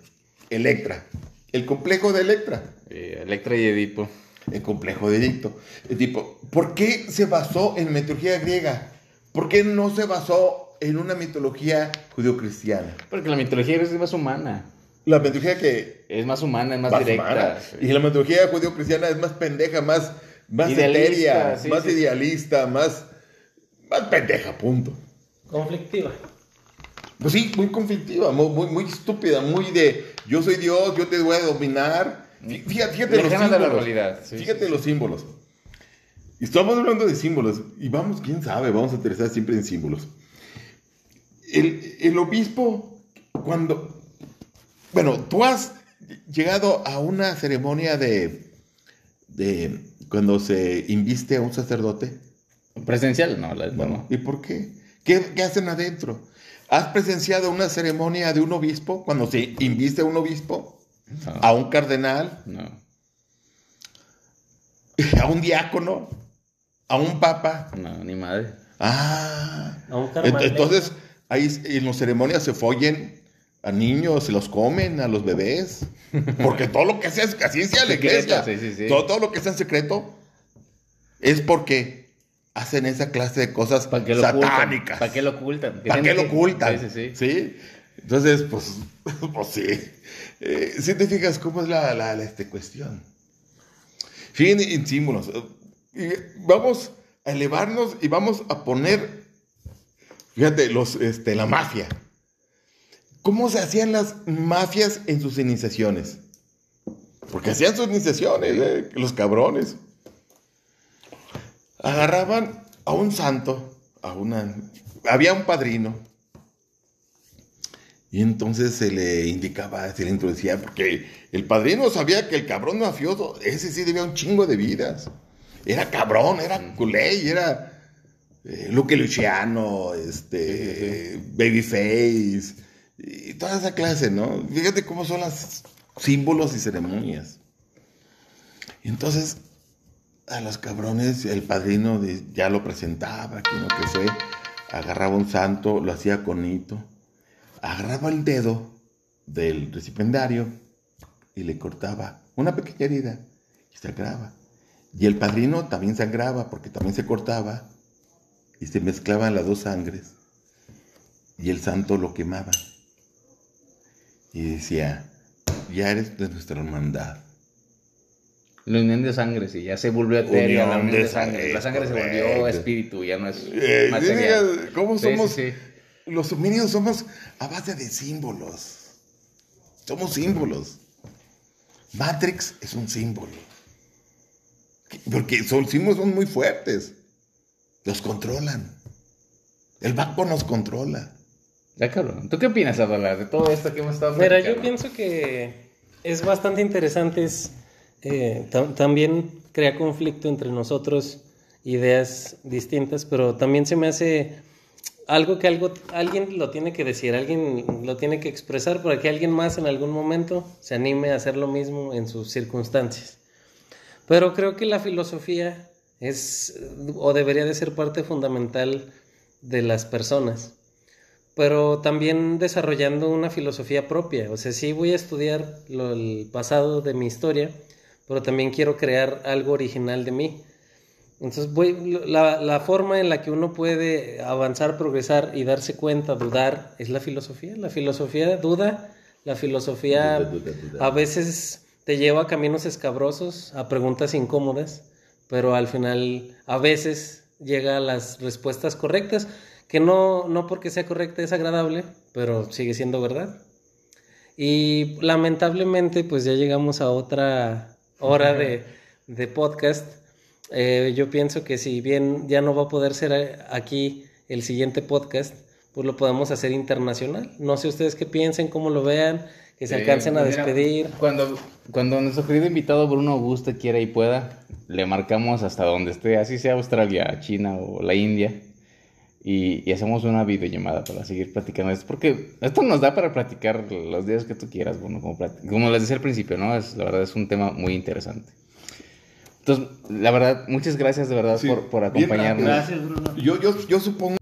Electra. El complejo de Electra. Eh, Electra y Edipo. El complejo de Edicto. El tipo, ¿por qué se basó en mitología griega? ¿Por qué no se basó en una mitología judio-cristiana? Porque la mitología es más humana. La mitología que Es más humana, es más, más directa. humana. sí. Y la mitología judío-cristiana es más pendeja, más, más etérea, sí, más sí, sí. idealista, más, más pendeja, punto. Conflictiva. Pues sí, muy conflictiva, muy, muy, muy estúpida, muy de yo soy Dios, yo te voy a dominar. Fí- Fíjate, fíjate los de la símbolos. realidad, sí, fíjate sí, los símbolos. Y estamos hablando de símbolos. Y vamos, quién sabe, vamos a interesar siempre en símbolos. El, el obispo, cuando. Bueno, tú has llegado a una ceremonia de. de cuando se inviste a un sacerdote. Presencial, no, la Bueno, no. ¿y por qué? qué? qué hacen adentro? ¿Has presenciado una ceremonia de un obispo? Cuando se inviste a un obispo, No, a un cardenal, no. <laughs> a un diácono, a un papa. No, ni madre. Ah, A un entonces ahí en las ceremonias se follen a niños, se los comen a los bebés. Porque todo lo que sea, así sea la iglesia, sí, sí, sí. Todo, todo lo que sea en secreto es porque hacen esa clase de cosas ¿Para qué lo ocultan? satánicas. ¿Para qué lo ocultan? ¿Para qué lo ocultan? Sí, sí, sí. ¿Sí? Entonces, pues, <laughs> pues sí. Eh, si te fijas cómo es la, la, la, este, cuestión. Fíjense en símbolos. Y vamos a elevarnos y vamos a poner, fíjate, los, este, la mafia. ¿Cómo se hacían las mafias en sus iniciaciones? Porque hacían sus iniciaciones, eh, los cabrones. Agarraban a un santo, a una... Había un padrino. Y entonces se le indicaba, se le introducía, porque el padrino sabía que el cabrón mafioso, ese sí debía un chingo de vidas. Era cabrón, era culé, era eh, Luque Luciano, este, Babyface, y toda esa clase, ¿no? Fíjate cómo son los símbolos y ceremonias. Y entonces, a los cabrones, el padrino de- ya lo presentaba, que no que fue, agarraba un santo, lo hacía con hito, agarraba el dedo del recipendario y le cortaba una pequeña herida y sangraba. Y el padrino también sangraba porque también se cortaba y se mezclaban las dos sangres y el santo lo quemaba. Y decía, ya eres de nuestra hermandad. La unión de sangre, sí, ya se volvió etérea. La Unión de de sangre. sangre, La sangre se volvió espíritu, ya no es Eh, material. ¿Cómo Sí, sí, somos? sí. Los homínidos somos a base de símbolos. Somos símbolos. Matrix es un símbolo. Porque son símbolos son muy fuertes. Los controlan. El banco nos controla. Ya, cabrón. ¿Tú qué opinas, Abdalá, de todo esto que hemos estado Mira, yo pienso que es bastante interesante. Es, eh, tam- también crea conflicto entre nosotros, ideas distintas, pero también se me hace algo que algo, alguien lo tiene que decir, alguien lo tiene que expresar para que alguien más en algún momento se anime a hacer lo mismo en sus circunstancias. Pero creo que la filosofía es o debería de ser parte fundamental de las personas pero también desarrollando una filosofía propia. O sea, sí voy a estudiar lo, el pasado de mi historia, pero también quiero crear algo original de mí. Entonces, voy, la, la forma en la que uno puede avanzar, progresar y darse cuenta, dudar, es la filosofía. La filosofía duda, la filosofía Duda, duda, duda. a veces te lleva a caminos escabrosos, a preguntas incómodas, pero al final a veces llega a las respuestas correctas, que no, no porque sea correcta es agradable, pero sigue siendo verdad. Y lamentablemente pues ya llegamos a otra hora de, de podcast. Eh, yo pienso que si bien ya no va a poder ser eh, aquí el siguiente podcast, pues lo podemos hacer internacional. No sé ustedes qué piensen, cómo lo vean, que se Eh, alcancen a mira, despedir. Cuando, cuando nuestro querido invitado Bruno guste, quiera y pueda, le marcamos hasta donde esté, así sea Australia, China o la India. Y, y hacemos una videollamada para seguir platicando esto. Porque esto nos da para platicar los días que tú quieras, Bruno. Como, como les decía al principio, ¿no? Es, la verdad es un tema muy interesante. Entonces, la verdad, muchas gracias de verdad Sí, por, por bien acompañarnos. Gracias, Bruno. Yo, yo, yo supongo